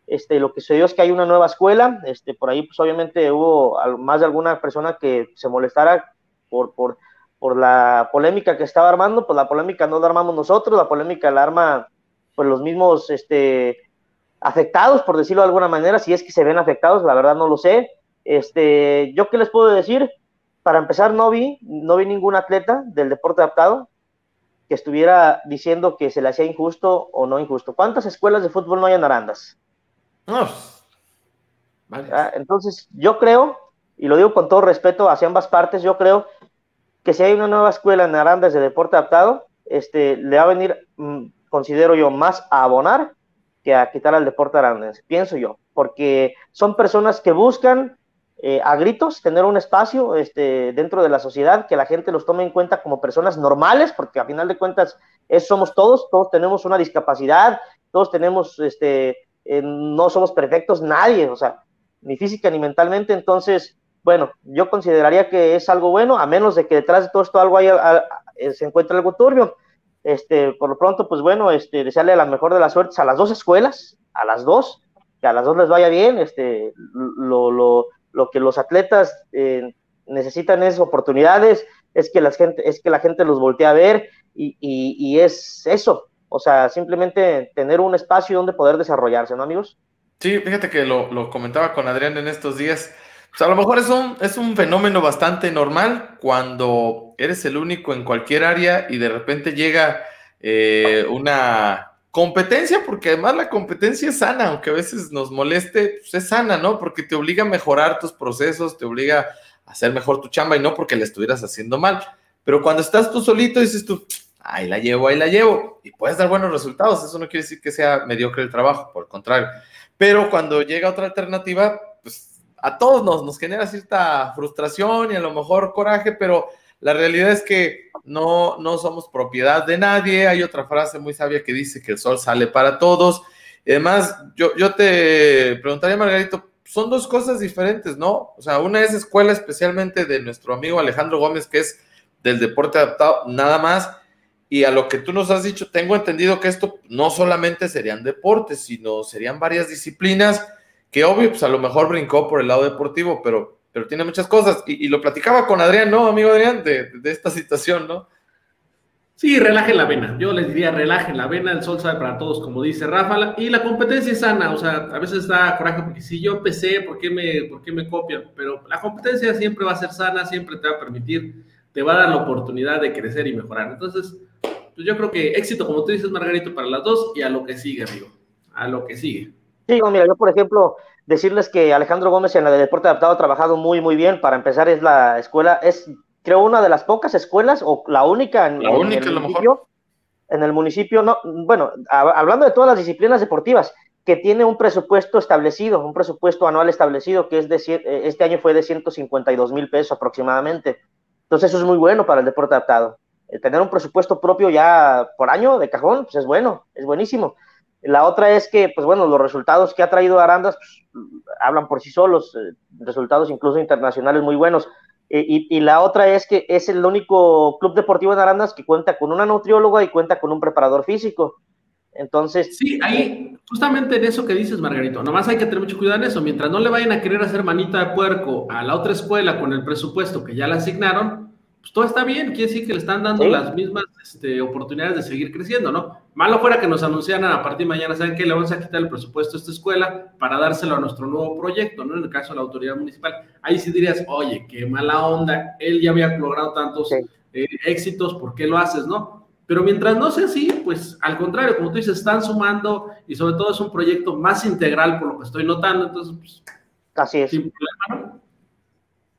Este, lo que sucedió es que hay una nueva escuela, este, por ahí pues obviamente hubo más de alguna persona que se molestara por, por, por la polémica que estaba armando, pues la polémica no la armamos nosotros, la polémica la arma pues los mismos este, afectados, por decirlo de alguna manera, si es que se ven afectados, la verdad no lo sé. Este, yo qué les puedo decir, para empezar no vi, no vi ningún atleta del deporte adaptado que estuviera diciendo que se le hacía injusto o no injusto. ¿Cuántas escuelas de fútbol no hay en Arandas? Ah, entonces, yo creo, y lo digo con todo respeto hacia ambas partes, yo creo que si hay una nueva escuela en Arandas de deporte adaptado, este, le va a venir, mm, considero yo, más a abonar que a quitar al deporte arandense, pienso yo, porque son personas que buscan eh, a gritos tener un espacio este, dentro de la sociedad, que la gente los tome en cuenta como personas normales, porque a final de cuentas eso somos todos, todos tenemos una discapacidad, todos tenemos, este, eh, no somos perfectos, nadie, o sea, ni física ni mentalmente, entonces bueno, yo consideraría que es algo bueno, a menos de que detrás de todo esto algo haya, eh, se encuentre algo turbio. Este, por lo pronto, pues bueno, este, desearle la mejor de las suertes a las dos escuelas, a las dos, que a las dos les vaya bien, este, lo, lo, lo que los atletas eh, necesitan es oportunidades, es que la gente, es que la gente los voltee a ver y, y, y, es eso, o sea, simplemente tener un espacio donde poder desarrollarse, ¿no, amigos? Sí, fíjate que lo, lo comentaba con Adrián en estos días. Pues a lo mejor es un, es un fenómeno bastante normal cuando eres el único en cualquier área y de repente llega eh, una competencia, porque además la competencia es sana, aunque a veces nos moleste, pues es sana, ¿no? Porque te obliga a mejorar tus procesos, te obliga a hacer mejor tu chamba y no porque la estuvieras haciendo mal. Pero cuando estás tú solito, dices tú, ahí la llevo, ahí la llevo, y puedes dar buenos resultados. Eso no quiere decir que sea mediocre el trabajo, por el contrario. Pero cuando llega otra alternativa, pues a todos nos, nos genera cierta frustración y a lo mejor coraje, pero la realidad es que no, no somos propiedad de nadie. Hay otra frase muy sabia que dice que el sol sale para todos. Y además, yo, yo te preguntaría, Margarito, son dos cosas diferentes, ¿no? O sea, una es escuela especialmente de nuestro amigo Alejandro Gómez, que es del deporte adaptado, nada más. Y a lo que tú nos has dicho, tengo entendido que esto no solamente serían deportes, sino serían varias disciplinas que obvio, pues a lo mejor brincó por el lado deportivo, pero, pero tiene muchas cosas. Y, lo platicaba con Adrián, ¿no, amigo Adrián? De, esta situación, ¿no? Sí, relajen la vena. Yo les diría, relajen la vena, el sol sale para todos, como dice Rafa, y la competencia es sana, o sea, a veces da coraje porque si yo empecé, ¿por qué me, por qué me copian? Pero la competencia siempre va a ser sana, siempre te va a permitir, te va a dar la oportunidad de crecer y mejorar. Entonces, pues yo creo que éxito, como tú dices, Margarito, para las dos y a lo que sigue, amigo, a lo que sigue. Sí, mira, yo por ejemplo, decirles que Alejandro Gómez en la de deporte adaptado ha trabajado muy, muy bien. Para empezar, es la escuela, es creo, una de las pocas escuelas, o la única en, la única, el municipio. En el municipio, no, bueno, hablando de todas las disciplinas deportivas, que tiene un presupuesto establecido, un presupuesto anual establecido, que es de, eh, este año fue de 152 mil pesos aproximadamente. Entonces, eso es muy bueno para el deporte adaptado. Eh, tener un presupuesto propio ya por año de cajón, pues es bueno, es buenísimo. La otra es que, pues bueno, los resultados que ha traído Arandas pues, hablan por sí solos, eh, resultados incluso internacionales muy buenos. Eh, y, la otra es que es el único club deportivo en Arandas que cuenta con una nutrióloga y cuenta con un preparador físico. Entonces. Sí, ahí, justamente en eso que dices, Margarito, nomás hay que tener mucho cuidado en eso. Mientras no le vayan a querer hacer manita de puerco a la otra escuela con el presupuesto que ya le asignaron, pues todo está bien, quiere decir que le están dando las mismas este, oportunidades de seguir creciendo, ¿no? Malo fuera que nos anunciaran a partir de mañana, ¿saben qué? Le vamos a quitar el presupuesto a esta escuela para dárselo a nuestro nuevo proyecto, ¿no? En el caso de la autoridad municipal. Ahí sí dirías, oye, qué mala onda, él ya había logrado tantos eh, éxitos, ¿por qué lo haces, no? Pero mientras no sea así, pues al contrario, como tú dices, están sumando y sobre todo es un proyecto más integral por lo que estoy notando, entonces, pues, Así es. Sin problema, ¿no?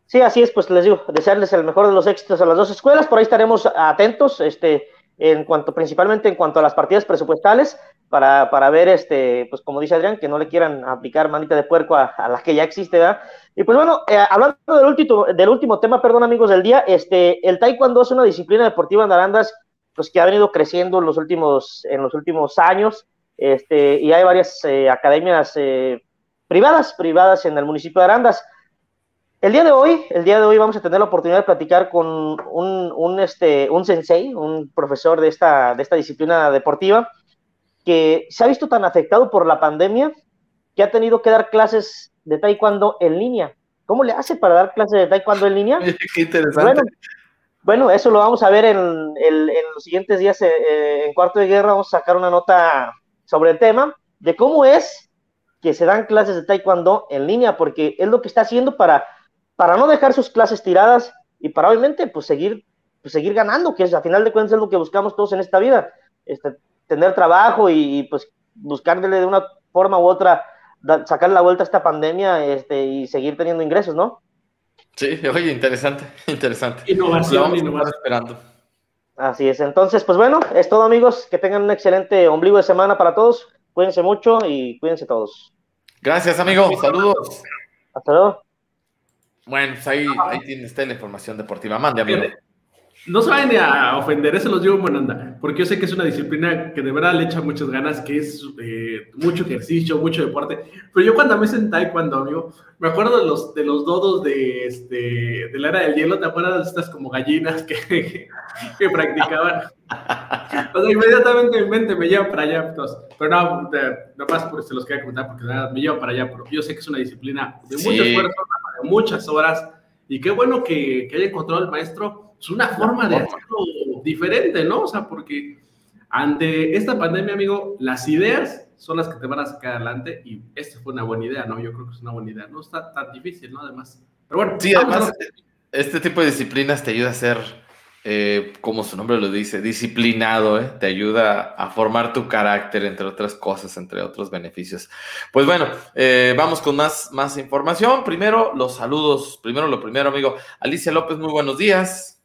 Sí, así es, pues les digo, desearles el mejor de los éxitos a las dos escuelas, por ahí estaremos atentos, este, en cuanto, principalmente en cuanto a las partidas presupuestales, para, para ver, este, pues como dice Adrián, que no le quieran aplicar manita de puerco a, la que ya existe, ¿verdad? Y pues bueno, eh, hablando del último, del último tema, perdón amigos del día, este, el taekwondo es una disciplina deportiva en Arandas, pues que ha venido creciendo en los últimos, en los últimos años, este, y hay varias eh, academias eh, privadas, privadas en el municipio de Arandas. El día de hoy, el día de hoy vamos a tener la oportunidad de platicar con un, un, este, un sensei, un profesor de esta, de esta disciplina deportiva, que se ha visto tan afectado por la pandemia que ha tenido que dar clases de taekwondo en línea. ¿Cómo le hace para dar clases de taekwondo en línea? Qué interesante. Bueno, eso lo vamos a ver en, en, los siguientes días eh, eh, en Cuarto de Guerra. Vamos a sacar una nota sobre el tema de cómo es que se dan clases de taekwondo en línea, porque es lo que está haciendo para para no dejar sus clases tiradas y para obviamente pues seguir, pues, seguir ganando, que es a final de cuentas es lo que buscamos todos en esta vida, este, tener trabajo y, pues buscarle de una forma u otra, sacar la vuelta a esta pandemia este, y seguir teniendo ingresos, ¿no? Sí, oye, interesante, interesante. Innovación, innovación. esperando. Así es, entonces, pues bueno, es todo amigos, que tengan un excelente ombligo de semana para todos, cuídense mucho y cuídense todos. Gracias, amigo, saludos. Hasta luego. Bueno, pues ahí, ahí tiene, está la información deportiva. Mande, amigo. No se vayan a ofender, eso los digo en buena onda, porque yo sé que es una disciplina que de verdad le echa muchas ganas, que es eh, mucho ejercicio, mucho deporte. Pero yo cuando me senté cuando amigo, me acuerdo de los, de los dodos de, este, de la era del hielo, ¿te acuerdas de estas como gallinas que, que, practicaban? o sea, inmediatamente mi mente me lleva para allá. pero no, nada más por se los quería comentar, porque me lleva para allá, pero yo sé que es una disciplina de mucho esfuerzo, de muchas horas, y qué bueno que, que haya encontrado el maestro es una forma de hacerlo diferente, ¿no? O sea, porque ante esta pandemia, amigo, las ideas son las que te van a sacar adelante y esta fue una buena idea, ¿no? Yo creo que es una buena idea. No está tan difícil, ¿no? Además. Pero bueno. Sí, además, este tipo de disciplinas te ayuda a ser, eh, como su nombre lo dice, disciplinado, ¿eh? Te ayuda a formar tu carácter, entre otras cosas, entre otros beneficios. Pues bueno, eh, vamos con más, más información. Primero, los saludos. Primero, lo primero, amigo. Alicia López, muy buenos días.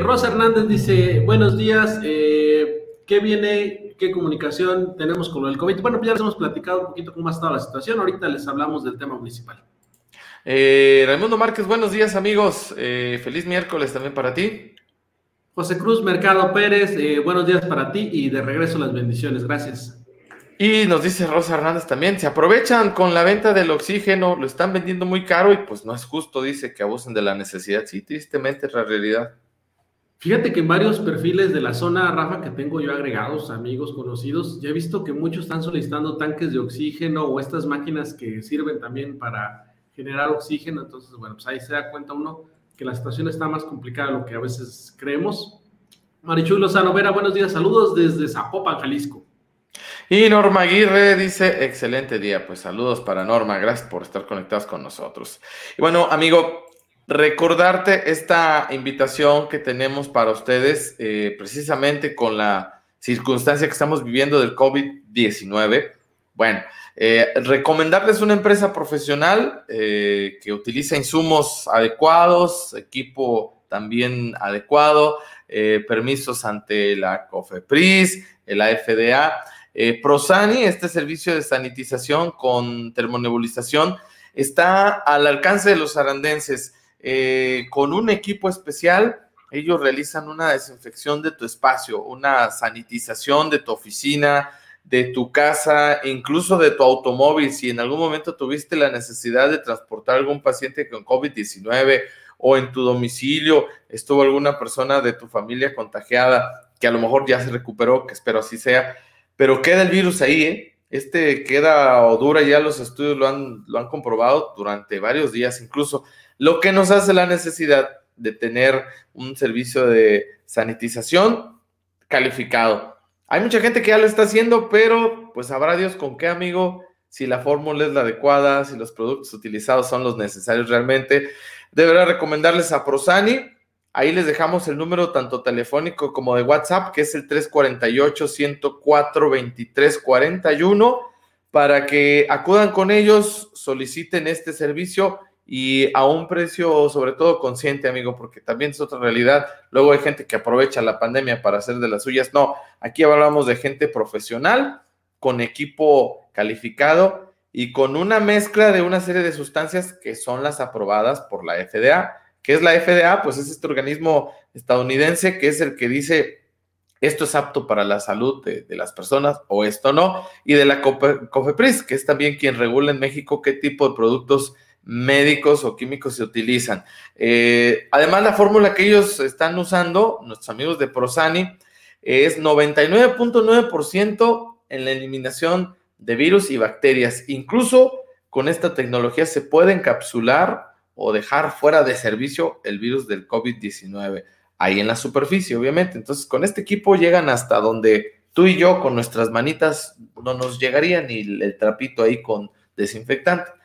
Rosa Hernández dice, buenos días, ¿qué viene? ¿Qué comunicación tenemos con el COVID? Bueno, pues ya les hemos platicado un poquito cómo ha estado la situación, ahorita les hablamos del tema municipal. Eh, Raimundo Márquez, buenos días amigos, feliz miércoles también para ti. José Cruz Mercado Pérez, buenos días para ti y de regreso las bendiciones, gracias. Y nos dice Rosa Hernández también, se aprovechan con la venta del oxígeno, lo están vendiendo muy caro y pues no es justo, dice que abusen de la necesidad. Sí, tristemente es la realidad. Fíjate que en varios perfiles de la zona, Rafa, que tengo yo agregados, amigos conocidos, ya he visto que muchos están solicitando tanques de oxígeno o estas máquinas que sirven también para generar oxígeno. Entonces, bueno, pues ahí se da cuenta uno que la situación está más complicada de lo que a veces creemos. Marichuy Lozano Vera, buenos días, saludos desde Zapopan, Jalisco. Y Norma Aguirre dice, excelente día, pues saludos para Norma, gracias por estar conectados con nosotros. Y bueno, amigo, recordarte esta invitación que tenemos para ustedes, eh, precisamente con la circunstancia que estamos viviendo del COVID-19. Bueno, eh, recomendarles una empresa profesional eh, que utiliza insumos adecuados, equipo también adecuado, permisos ante la COFEPRIS, la FDA. Prosani, este servicio de sanitización con termonebulización, está al alcance de los arandenses. Eh, con un equipo especial, ellos realizan una desinfección de tu espacio, una sanitización de tu oficina, de tu casa, incluso de tu automóvil. Si en algún momento tuviste la necesidad de transportar a algún paciente con COVID-19 o en tu domicilio estuvo alguna persona de tu familia contagiada que a lo mejor ya se recuperó, que espero así sea, pero queda el virus ahí, ¿eh? Este queda o dura, ya los estudios lo han, lo han comprobado durante varios días incluso lo que nos hace la necesidad de tener un servicio de sanitización calificado. Hay mucha gente que ya lo está haciendo, pero pues sabrá Dios con qué amigo, si la fórmula es la adecuada, si los productos utilizados son los necesarios realmente. Deberá recomendarles a Prosani. Ahí les dejamos el número tanto telefónico como de WhatsApp, que es el 348-104-2341, para que acudan con ellos, soliciten este servicio y a un precio sobre todo consciente, amigo, porque también es otra realidad. Luego hay gente que aprovecha la pandemia para hacer de las suyas. No, aquí hablamos de gente profesional, con equipo calificado y con una mezcla de una serie de sustancias que son las aprobadas por la FDA. ¿Qué es la FDA? Pues es este organismo estadounidense que es el que dice esto es apto para la salud de, de, las personas o esto no, y de la COFEPRIS, que es también quien regula en México qué tipo de productos médicos o químicos se utilizan. Eh, además, la fórmula que ellos están usando, nuestros amigos de Prosani, es 99.9% en la eliminación de virus y bacterias. Incluso con esta tecnología se puede encapsular o dejar fuera de servicio el virus del COVID-19, ahí en la superficie, obviamente. Entonces, con este equipo llegan hasta donde tú y yo con nuestras manitas no nos llegaría ni el trapito ahí con desinfectante.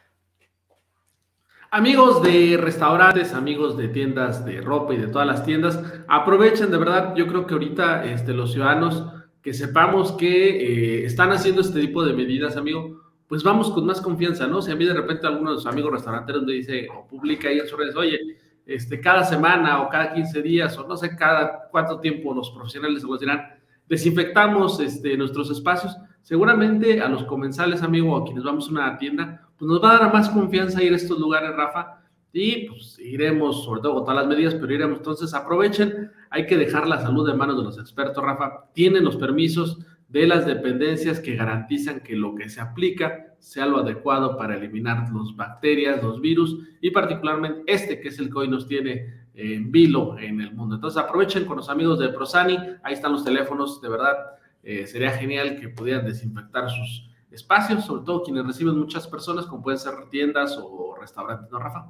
Amigos de restaurantes, amigos de tiendas de ropa y de todas las tiendas, aprovechen de verdad, yo creo que ahorita este, los ciudadanos que sepamos que eh, están haciendo este tipo de medidas, amigo, pues vamos con más confianza, ¿no? Si a mí de repente alguno de los amigos restauranteros me dice o publica ahí en sus redes, oye, este, cada semana o cada 15 días o no sé cada cuánto tiempo los profesionales se dirán, desinfectamos este, nuestros espacios, seguramente a los comensales, amigo, a quienes vamos a una tienda, pues nos va a dar más confianza ir a estos lugares, Rafa, y pues iremos, sobre todo con todas las medidas, pero iremos. Entonces aprovechen, hay que dejar la salud en manos de los expertos, Rafa. Tienen los permisos de las dependencias que garantizan que lo que se aplica sea lo adecuado para eliminar las bacterias, los virus y particularmente este que es el que hoy nos tiene en vilo en el mundo. Entonces aprovechen con los amigos de Prosani, ahí están los teléfonos, de verdad eh, sería genial que pudieran desinfectar sus espacios, sobre todo quienes reciben muchas personas, como pueden ser tiendas o restaurantes, ¿no, Rafa?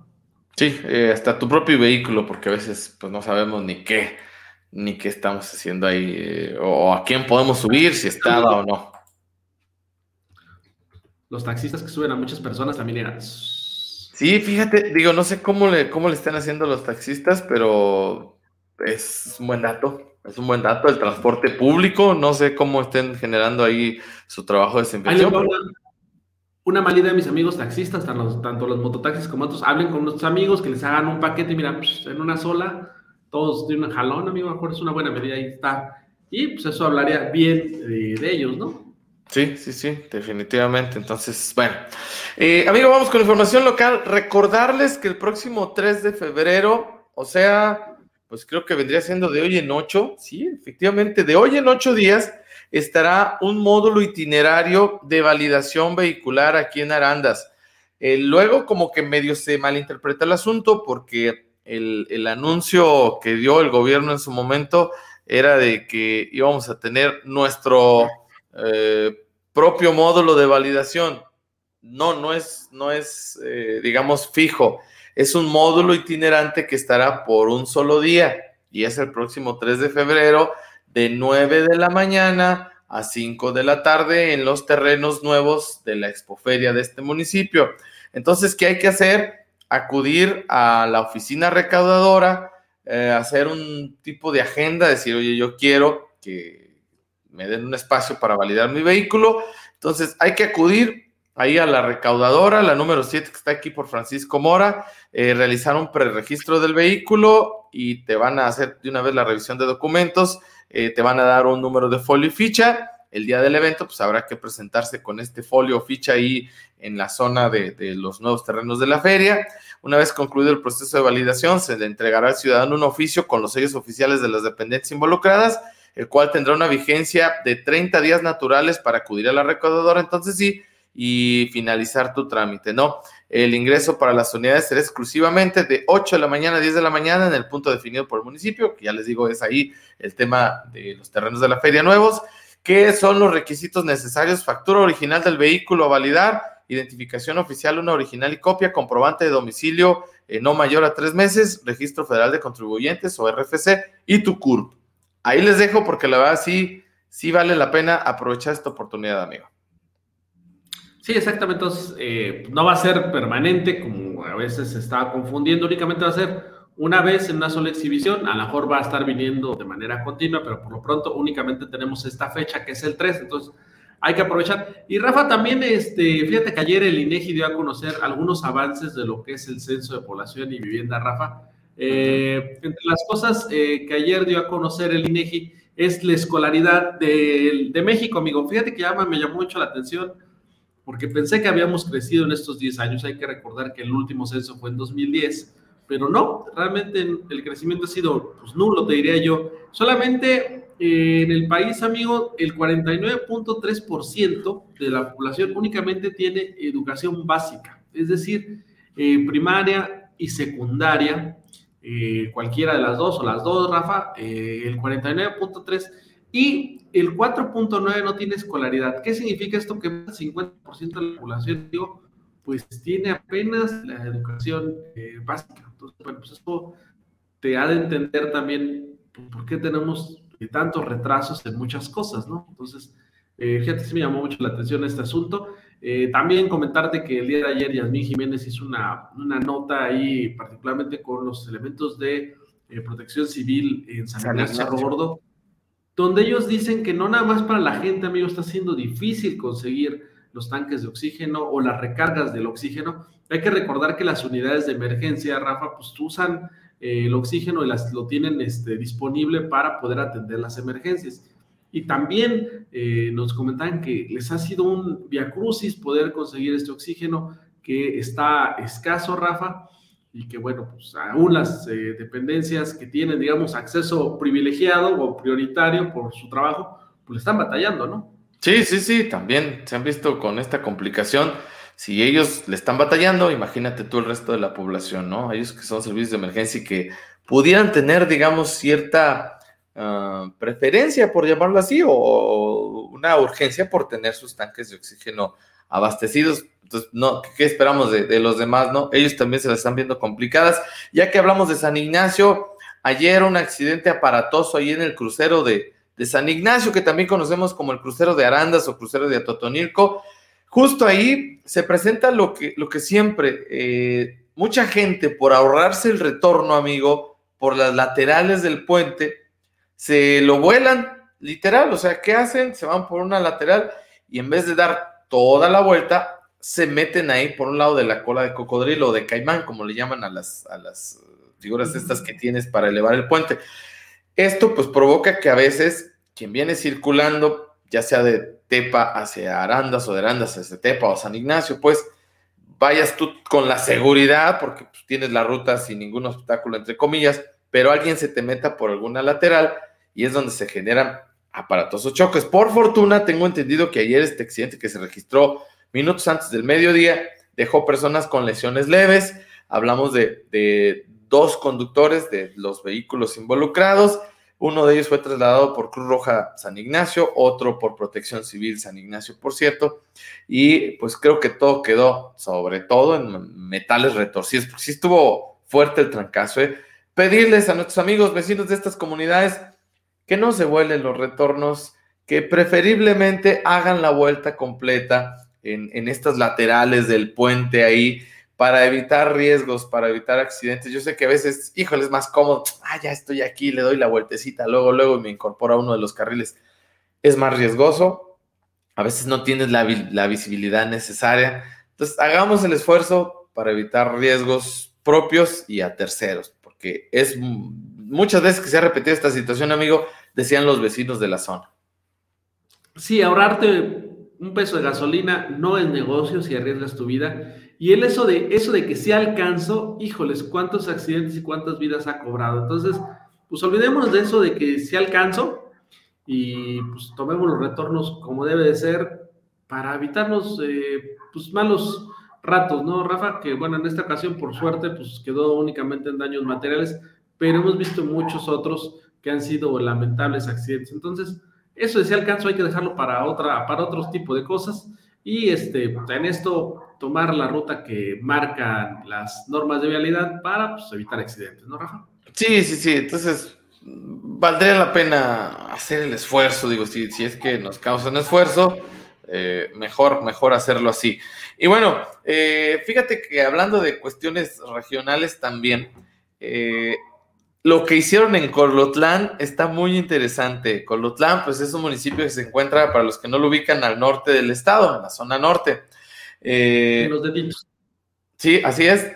Sí, eh, hasta tu propio vehículo, porque a veces pues no sabemos ni qué, ni qué estamos haciendo ahí, eh, o a quién podemos subir, si estaba o no. Los taxistas que suben a muchas personas también eran... Sí, fíjate, digo, no sé cómo le, cómo le están haciendo los taxistas, pero es un buen dato. Es un buen dato. El transporte público, no sé cómo estén generando ahí su trabajo de desinfección. Una, una mala idea de mis amigos taxistas, tanto los, tanto los mototaxis como otros, hablen con nuestros amigos, que les hagan un paquete y mira, pues, en una sola, todos tienen un jalón, amigo, mejor es una buena medida, ahí está. Y pues eso hablaría bien de, ellos, ¿no? Sí, sí, sí, definitivamente. Entonces, bueno. Eh, amigo, vamos con información local. Recordarles que el próximo 3 de febrero, o sea, pues creo que vendría siendo de hoy en ocho, sí, efectivamente, de hoy en ocho días estará un módulo itinerario de validación vehicular aquí en Arandas. Eh, luego como que medio se malinterpreta el asunto porque el, anuncio que dio el gobierno en su momento era de que íbamos a tener nuestro eh, propio módulo de validación. No, no es, no es eh, digamos, fijo es un módulo itinerante que estará por un solo día y es el próximo 3 de febrero de 9 de la mañana a 5 de la tarde en los terrenos nuevos de la expoferia de este municipio. Entonces, ¿qué hay que hacer? Acudir a la oficina recaudadora, eh, hacer un tipo de agenda, decir, oye, yo quiero que me den un espacio para validar mi vehículo. Entonces, hay que acudir ahí a la recaudadora, la número 7 que está aquí por Francisco Mora, eh, realizar un preregistro del vehículo y te van a hacer de una vez la revisión de documentos, eh, te van a dar un número de folio y ficha. El día del evento, pues habrá que presentarse con este folio o ficha ahí en la zona de, de los nuevos terrenos de la feria. Una vez concluido el proceso de validación, se le entregará al ciudadano un oficio con los sellos oficiales de las dependencias involucradas, el cual tendrá una vigencia de 30 días naturales para acudir a la recaudadora. Entonces sí, y finalizar tu trámite, ¿no? El ingreso para las unidades será exclusivamente de 8 de la mañana a 10 de la mañana en el punto definido por el municipio, que ya les digo es ahí el tema de los terrenos de la feria nuevos. ¿Qué son los requisitos necesarios? Factura original del vehículo a validar, identificación oficial, una original y copia, comprobante de domicilio eh, no mayor a tres meses, registro federal de contribuyentes o RFC y tu CURP. Ahí les dejo porque la verdad sí, sí vale la pena aprovechar esta oportunidad, amigo. Sí, exactamente. Entonces, eh, no va a ser permanente, como a veces se está confundiendo, únicamente va a ser una vez en una sola exhibición. A lo mejor va a estar viniendo de manera continua, pero por lo pronto únicamente tenemos esta fecha que es el 3. Entonces, hay que aprovechar. Y Rafa, también, este, fíjate que ayer el INEGI dio a conocer algunos avances de lo que es el censo de población y vivienda, Rafa. Eh, entre las cosas eh, que ayer dio a conocer el INEGI es la escolaridad de, de México, amigo. Fíjate que ya me llamó mucho la atención porque pensé que habíamos crecido en estos 10 años. Hay que recordar que el último censo fue en 2010, pero no, realmente el crecimiento ha sido pues, nulo, te diría yo. Solamente eh, en el país, amigo, el 49.3% de la población únicamente tiene educación básica, es decir, eh, primaria y secundaria, eh, cualquiera de las dos o las dos, Rafa, el 49.3% y el 4.9 no tiene escolaridad. ¿Qué significa esto? Que el 50% de la población, digo, pues tiene apenas la educación eh, básica. Entonces, bueno, pues esto te ha de entender también por qué tenemos tantos retrasos en muchas cosas, ¿no? Entonces, eh, fíjate, sí me llamó mucho la atención este asunto. Eh, también comentarte que el día de ayer Yasmín Jiménez hizo una, una nota ahí, particularmente con los elementos de eh, protección civil en San, San Ignacio Gordo donde ellos dicen que no nada más para la gente, amigo, está siendo difícil conseguir los tanques de oxígeno o las recargas del oxígeno. Hay que recordar que las unidades de emergencia, Rafa, pues usan eh, el oxígeno y las, lo tienen este, disponible para poder atender las emergencias. Y también eh, nos comentaban que les ha sido un viacrucis poder conseguir este oxígeno que está escaso, Rafa, y que bueno, pues aún las eh, dependencias que tienen, digamos, acceso privilegiado o prioritario por su trabajo, pues están batallando, ¿no? Sí, sí, sí, también se han visto con esta complicación. Si ellos le están batallando, imagínate tú el resto de la población, ¿no? Ellos que son servicios de emergencia y que pudieran tener, digamos, cierta uh, preferencia, por llamarlo así, o una urgencia por tener sus tanques de oxígeno abastecidos. Entonces, no, ¿qué esperamos de, los demás, no? Ellos también se las están viendo complicadas. Ya que hablamos de San Ignacio, ayer un accidente aparatoso ahí en el crucero de, San Ignacio, que también conocemos como el crucero de Arandas o crucero de Atotonilco. Justo ahí se presenta lo que, lo que siempre, eh, mucha gente por ahorrarse el retorno, amigo, por las laterales del puente, se lo vuelan, literal, o sea, ¿qué hacen? Se van por una lateral y en vez de dar toda la vuelta, se meten ahí por un lado de la cola de cocodrilo o de caimán, como le llaman a las, a las figuras estas que tienes para elevar el puente. Esto pues provoca que a veces quien viene circulando, ya sea de Tepa hacia Arandas o de Arandas hacia Tepa o San Ignacio, pues vayas tú con la seguridad, porque pues, tienes la ruta sin ningún obstáculo, entre comillas, pero alguien se te meta por alguna lateral y es donde se generan aparatosos choques. Por fortuna, tengo entendido que ayer este accidente que se registró minutos antes del mediodía dejó personas con lesiones leves. Hablamos de, dos conductores de los vehículos involucrados. Uno de ellos fue trasladado por Cruz Roja San Ignacio, otro por Protección Civil San Ignacio, por cierto. Y pues creo que todo quedó, sobre todo en metales retorcidos, porque sí estuvo fuerte el trancazo. ¿eh? pedirles a nuestros amigos vecinos de estas comunidades que no se vuelen los retornos, que preferiblemente hagan la vuelta completa en, en estas laterales del puente ahí para evitar riesgos, para evitar accidentes. Yo sé que a veces, híjole, es más cómodo, ah, ya estoy aquí, le doy la vueltecita, luego, luego me incorporo a uno de los carriles. Es más riesgoso, a veces no tienes la, la visibilidad necesaria. Entonces, hagamos el esfuerzo para evitar riesgos propios y a terceros, porque es muchas veces que se ha repetido esta situación, amigo, decían los vecinos de la zona. Sí, ahorrarte un peso de gasolina no es negocio si arriesgas tu vida. Y el eso de, eso de que si alcanzo, híjoles, cuántos accidentes y cuántas vidas ha cobrado. Entonces, pues olvidémonos de eso de que si alcanzo y pues tomemos los retornos como debe de ser para evitarnos eh, pues malos ratos, ¿no, Rafa? Que bueno, en esta ocasión, por suerte, pues quedó únicamente en daños materiales, pero hemos visto muchos otros que han sido lamentables accidentes. Entonces, eso de si alcanzo hay que dejarlo para otra, para otros tipos de cosas. Y este, en esto, tomar la ruta que marcan las normas de vialidad para pues, evitar accidentes, ¿no, Rafa? Sí, sí, sí. Entonces, valdría la pena hacer el esfuerzo, digo, si, si es que nos causan esfuerzo, eh, mejor, mejor hacerlo así. Y bueno, eh, fíjate que hablando de cuestiones regionales también, eh, lo que hicieron en Colotlán está muy interesante. Colotlán, pues es un municipio que se encuentra, para los que no lo ubican, al norte del estado, en la zona norte. Eh, los deditos. Sí, así es.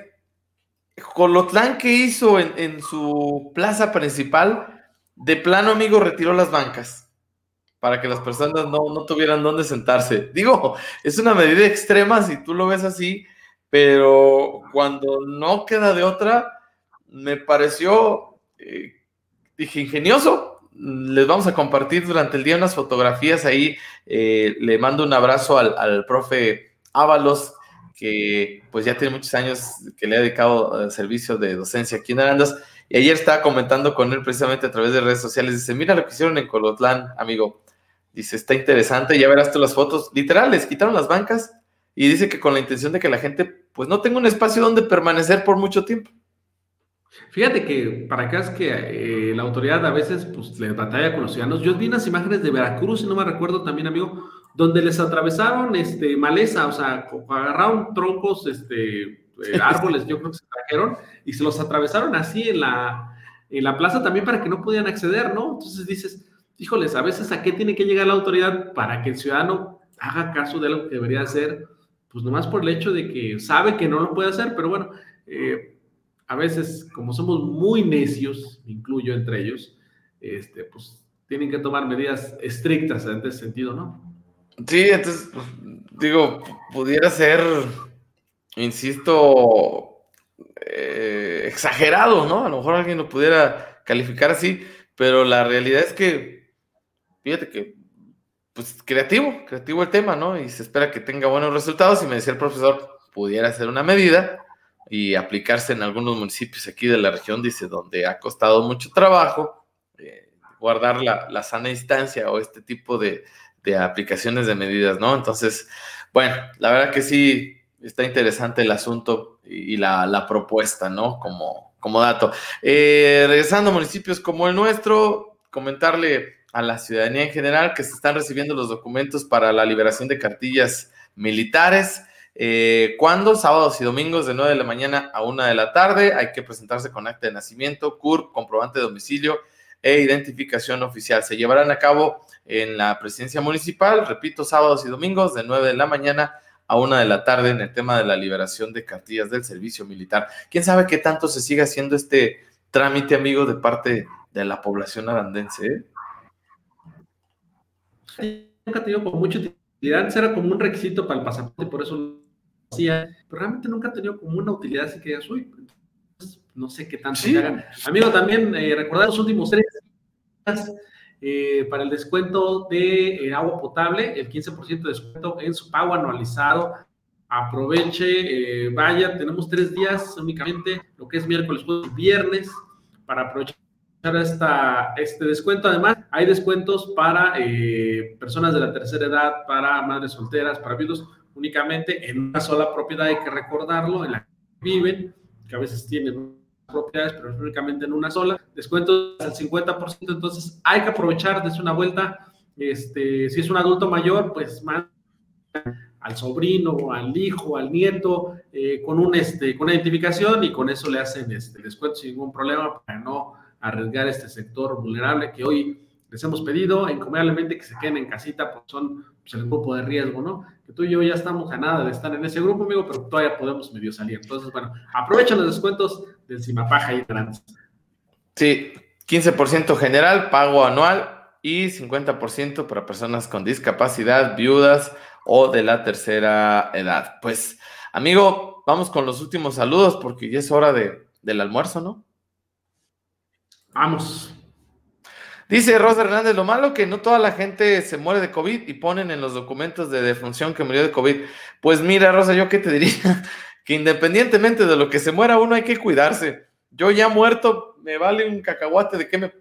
Colotlán, ¿qué hizo en, su plaza principal? De plano, amigo, retiró las bancas para que las personas no, no tuvieran dónde sentarse. Digo, es una medida extrema si tú lo ves así, pero cuando no queda de otra, me pareció eh, dije, ingenioso. Les vamos a compartir durante el día unas fotografías ahí. Eh, le mando un abrazo al, profe Ábalos, que pues ya tiene muchos años que le ha dedicado al servicio de docencia aquí en Arandas. Y ayer estaba comentando con él precisamente a través de redes sociales. Dice, mira lo que hicieron en Colotlán, amigo. Dice, está interesante, ya verás tú las fotos. Literal, les quitaron las bancas y dice que con la intención de que la gente pues no tenga un espacio donde permanecer por mucho tiempo. Fíjate que para acá es que eh, la autoridad a veces pues le batalla con los ciudadanos. Yo vi unas imágenes de Veracruz, si no me recuerdo también, amigo, donde les atravesaron este, maleza, o sea, agarraron troncos, este, eh, árboles, yo creo que se trajeron, y se los atravesaron así en la, en la plaza también para que no pudieran acceder, ¿no? Entonces dices, híjoles, a veces a qué tiene que llegar la autoridad para que el ciudadano haga caso de lo que debería hacer, pues nomás por el hecho de que sabe que no lo puede hacer, pero bueno, eh, a veces, como somos muy necios, incluyo entre ellos, este, pues tienen que tomar medidas estrictas en ese sentido, ¿no? Sí, entonces, pues, digo, pudiera ser, insisto, eh, exagerado, ¿no? A lo mejor alguien lo pudiera calificar así, pero la realidad es que, fíjate que, pues creativo, creativo el tema, ¿no? Y se espera que tenga buenos resultados. Y me decía el profesor, pudiera ser una medida y aplicarse en algunos municipios aquí de la región, dice, donde ha costado mucho trabajo eh, guardar la, sana distancia o este tipo de, aplicaciones de medidas, ¿no? Entonces, bueno, la verdad que sí está interesante el asunto y, la, propuesta, ¿no? Como, como dato. Eh, regresando a municipios como el nuestro, comentarle a la ciudadanía en general que se están recibiendo los documentos para la liberación de cartillas militares. Eh, ¿Cuándo? Sábados y domingos de 9 de la mañana a 1 de la tarde. Hay que presentarse con acta de nacimiento, CURP, comprobante de domicilio e identificación oficial. Se llevarán a cabo en la presidencia municipal, repito, sábados y domingos de 9 de la mañana a 1 de la tarde en el tema de la liberación de cartillas del servicio militar. ¿Quién sabe qué tanto se sigue haciendo este trámite, amigo, de parte de la población arandense? Nunca tenido como mucha utilidad, era como un requisito para el pasaporte, por eso pero realmente nunca ha tenido como una utilidad así que digas, uy, no sé qué tanto hagan. Amigo, también eh, recordar los últimos tres días eh, para el descuento de eh, agua potable, el 15% de descuento en su pago anualizado. Aproveche, vaya, tenemos tres días únicamente, lo que es miércoles, jueves y viernes, para aprovechar esta, este descuento. Además, hay descuentos para personas de la tercera edad, para madres solteras, para viudos únicamente en una sola propiedad, hay que recordarlo, en la que viven, que a veces tienen propiedades, pero únicamente en una sola, descuento al 50%, entonces hay que aprovechar, desde una vuelta, este, si es un adulto mayor, pues más al sobrino, al hijo, al nieto, eh, con, un, este, con una identificación y con eso le hacen este, descuento sin ningún problema para no arriesgar este sector vulnerable que hoy les hemos pedido encomiablemente que se queden en casita porque son pues, el grupo de riesgo, ¿no? Que tú y yo ya estamos a nada de estar en ese grupo, amigo, pero todavía podemos medio salir. Entonces, bueno, aprovechen los descuentos del Cimapaja y grandes. Sí, 15% general, pago anual y 50% para personas con discapacidad, viudas o de la tercera edad. Pues, amigo, vamos con los últimos saludos porque ya es hora de, del almuerzo, ¿no? Vamos. Dice Rosa Hernández, lo malo que no toda la gente se muere de COVID y ponen en los documentos de defunción que murió de COVID. Pues mira, Rosa, yo qué te diría, que independientemente de lo que se muera uno hay que cuidarse. Yo ya muerto, me vale un cacahuate de que me,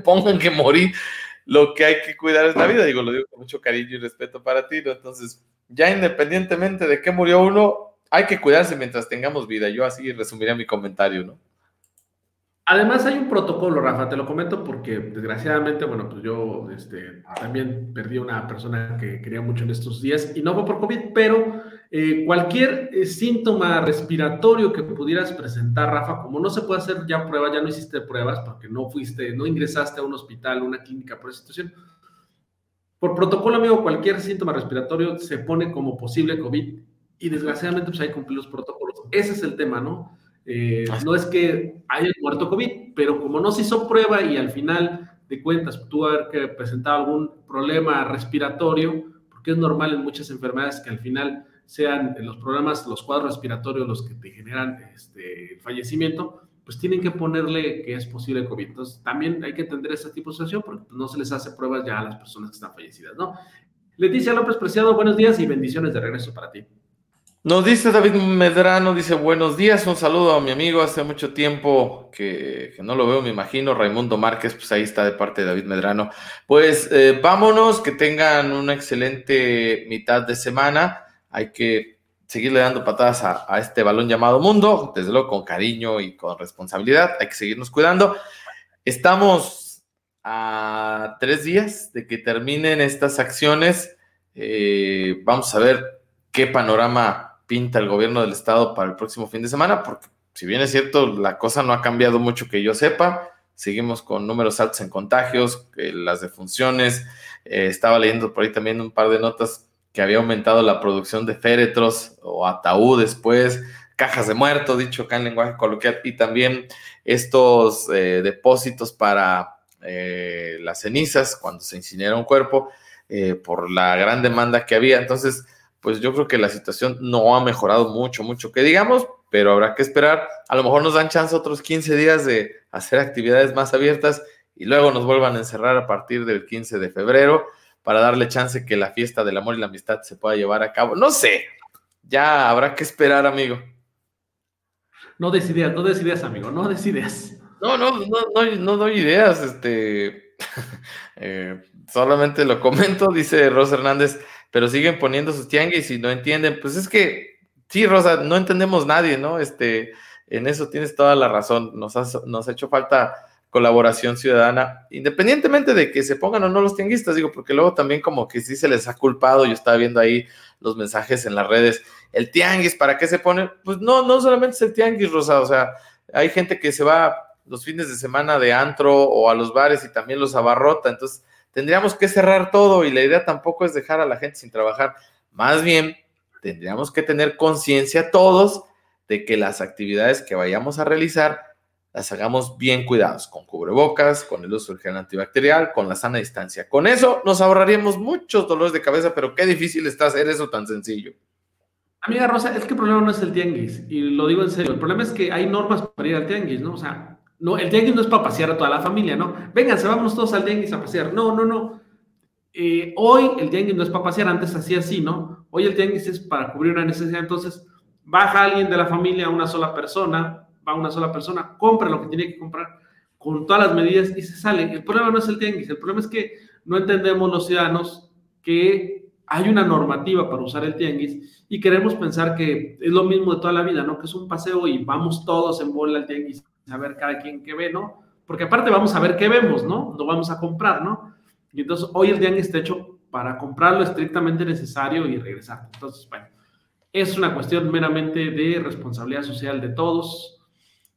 pongan que morí. Lo que hay que cuidar es la vida, digo, lo digo con mucho cariño y respeto para ti, ¿no? Entonces, ya independientemente de que murió uno, hay que cuidarse mientras tengamos vida. Yo así resumiría mi comentario, ¿no? Además hay un protocolo, Rafa, te lo comento porque desgraciadamente, bueno, pues yo este, también perdí a una persona que quería mucho en estos días y no fue por COVID, pero eh, cualquier eh, síntoma respiratorio que pudieras presentar, Rafa, como no se puede hacer ya pruebas, ya no hiciste pruebas porque no fuiste, no ingresaste a un hospital, una clínica por esa situación. Por protocolo, amigo, cualquier síntoma respiratorio se pone como posible COVID y desgraciadamente pues hay que protocolos. Ese es el tema, ¿no? Eh, no es que haya muerto COVID, pero como no se hizo prueba y al final de cuentas tú haber que presentado algún problema respiratorio, porque es normal en muchas enfermedades que al final sean los problemas, los cuadros respiratorios los que te generan este fallecimiento, pues tienen que ponerle que es posible COVID. Entonces, también hay que entender ese tipo de situación porque no se les hace pruebas ya a las personas que están fallecidas, ¿no? Leticia López Preciado, buenos días y bendiciones de regreso para ti. Nos dice David Medrano, dice buenos días, un saludo a mi amigo, hace mucho tiempo que, no lo veo, me imagino, Raimundo Márquez, pues ahí está de parte de David Medrano. Pues eh, vámonos, que tengan una excelente mitad de semana, hay que seguirle dando patadas a, este balón llamado mundo, desde luego con cariño y con responsabilidad, hay que seguirnos cuidando. Estamos a tres días de que terminen estas acciones, eh, vamos a ver qué panorama pinta el gobierno del estado para el próximo fin de semana, porque si bien es cierto, la cosa no ha cambiado mucho que yo sepa, seguimos con números altos en contagios, las defunciones, eh, estaba leyendo por ahí también un par de notas que había aumentado la producción de féretros o ataúdes, pues, cajas de muerto, dicho acá en lenguaje coloquial, y también estos eh, depósitos para eh, las cenizas cuando se incinera un cuerpo, por la gran demanda que había. Entonces, pues yo creo que la situación no ha mejorado mucho, mucho que digamos, pero habrá que esperar. A lo mejor nos dan chance otros 15 días de hacer actividades más abiertas y luego nos vuelvan a encerrar a partir del 15 de febrero para darle chance que la fiesta del amor y la amistad se pueda llevar a cabo. No sé, ya habrá que esperar, amigo. No des ideas, no des ideas, amigo, no des ideas. No, no, no, no, no doy ideas, este, eh, solamente lo comento, dice Rosa Hernández pero siguen poniendo sus tianguis y no entienden. Pues es que, sí, Rosa, no entendemos nadie, ¿no? Este, en eso tienes toda la razón. Nos, nos ha hecho falta colaboración ciudadana, independientemente de que se pongan o no los tianguistas, digo, porque luego también como que sí se les ha culpado, yo estaba viendo ahí los mensajes en las redes, el tianguis, ¿para qué se pone? Pues no, no solamente es el tianguis, Rosa, o sea, hay gente que se va los fines de semana de antro o a los bares y también los abarrota, entonces tendríamos que cerrar todo y la idea tampoco es dejar a la gente sin trabajar. Más bien, tendríamos que tener conciencia todos de que las actividades que vayamos a realizar las hagamos bien cuidados, con cubrebocas, con el uso del gel antibacterial, con la sana distancia. Con eso nos ahorraríamos muchos dolores de cabeza, pero qué difícil está hacer eso tan sencillo. Amiga Rosa, es que el problema no es el tianguis, y lo digo en serio, el problema es que hay normas para ir al tianguis, ¿no? O sea, no, el tianguis no es para pasear a toda la familia, ¿no? Vénganse, vamos todos al tianguis a pasear. No, no, no. Eh, hoy el tianguis no es para pasear, antes hacía así, ¿no? Hoy el tianguis es para cubrir una necesidad. Entonces, baja alguien de la familia, una sola persona, va una sola persona, compra lo que tiene que comprar con todas las medidas y se sale. El problema no es el tianguis, el problema es que no entendemos los ciudadanos que hay una normativa para usar el tianguis y queremos pensar que es lo mismo de toda la vida, ¿no? Que es un paseo y vamos todos en bola al tianguis a ver cada quien qué ve, ¿no? Porque aparte vamos a ver qué vemos, ¿no? No vamos a comprar, ¿no? Y entonces hoy el tianguis está hecho para comprar lo estrictamente necesario y regresar. Entonces, bueno, es una cuestión meramente de responsabilidad social de todos,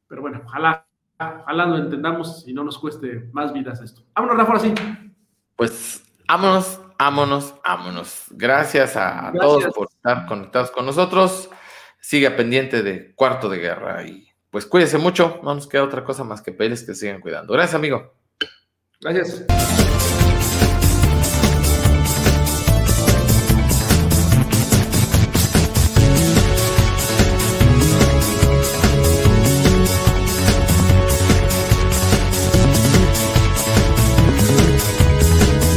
pero bueno, ojalá, ojalá lo entendamos y no nos cueste más vidas esto. Vámonos, Rafa, así. Pues vámonos, vámonos, vámonos. Gracias a todos por estar conectados con nosotros. Siga pendiente de Cuarto de Guerra y pues cuídese mucho. No nos queda otra cosa más que pedirles que sigan cuidando. Gracias, amigo. Gracias.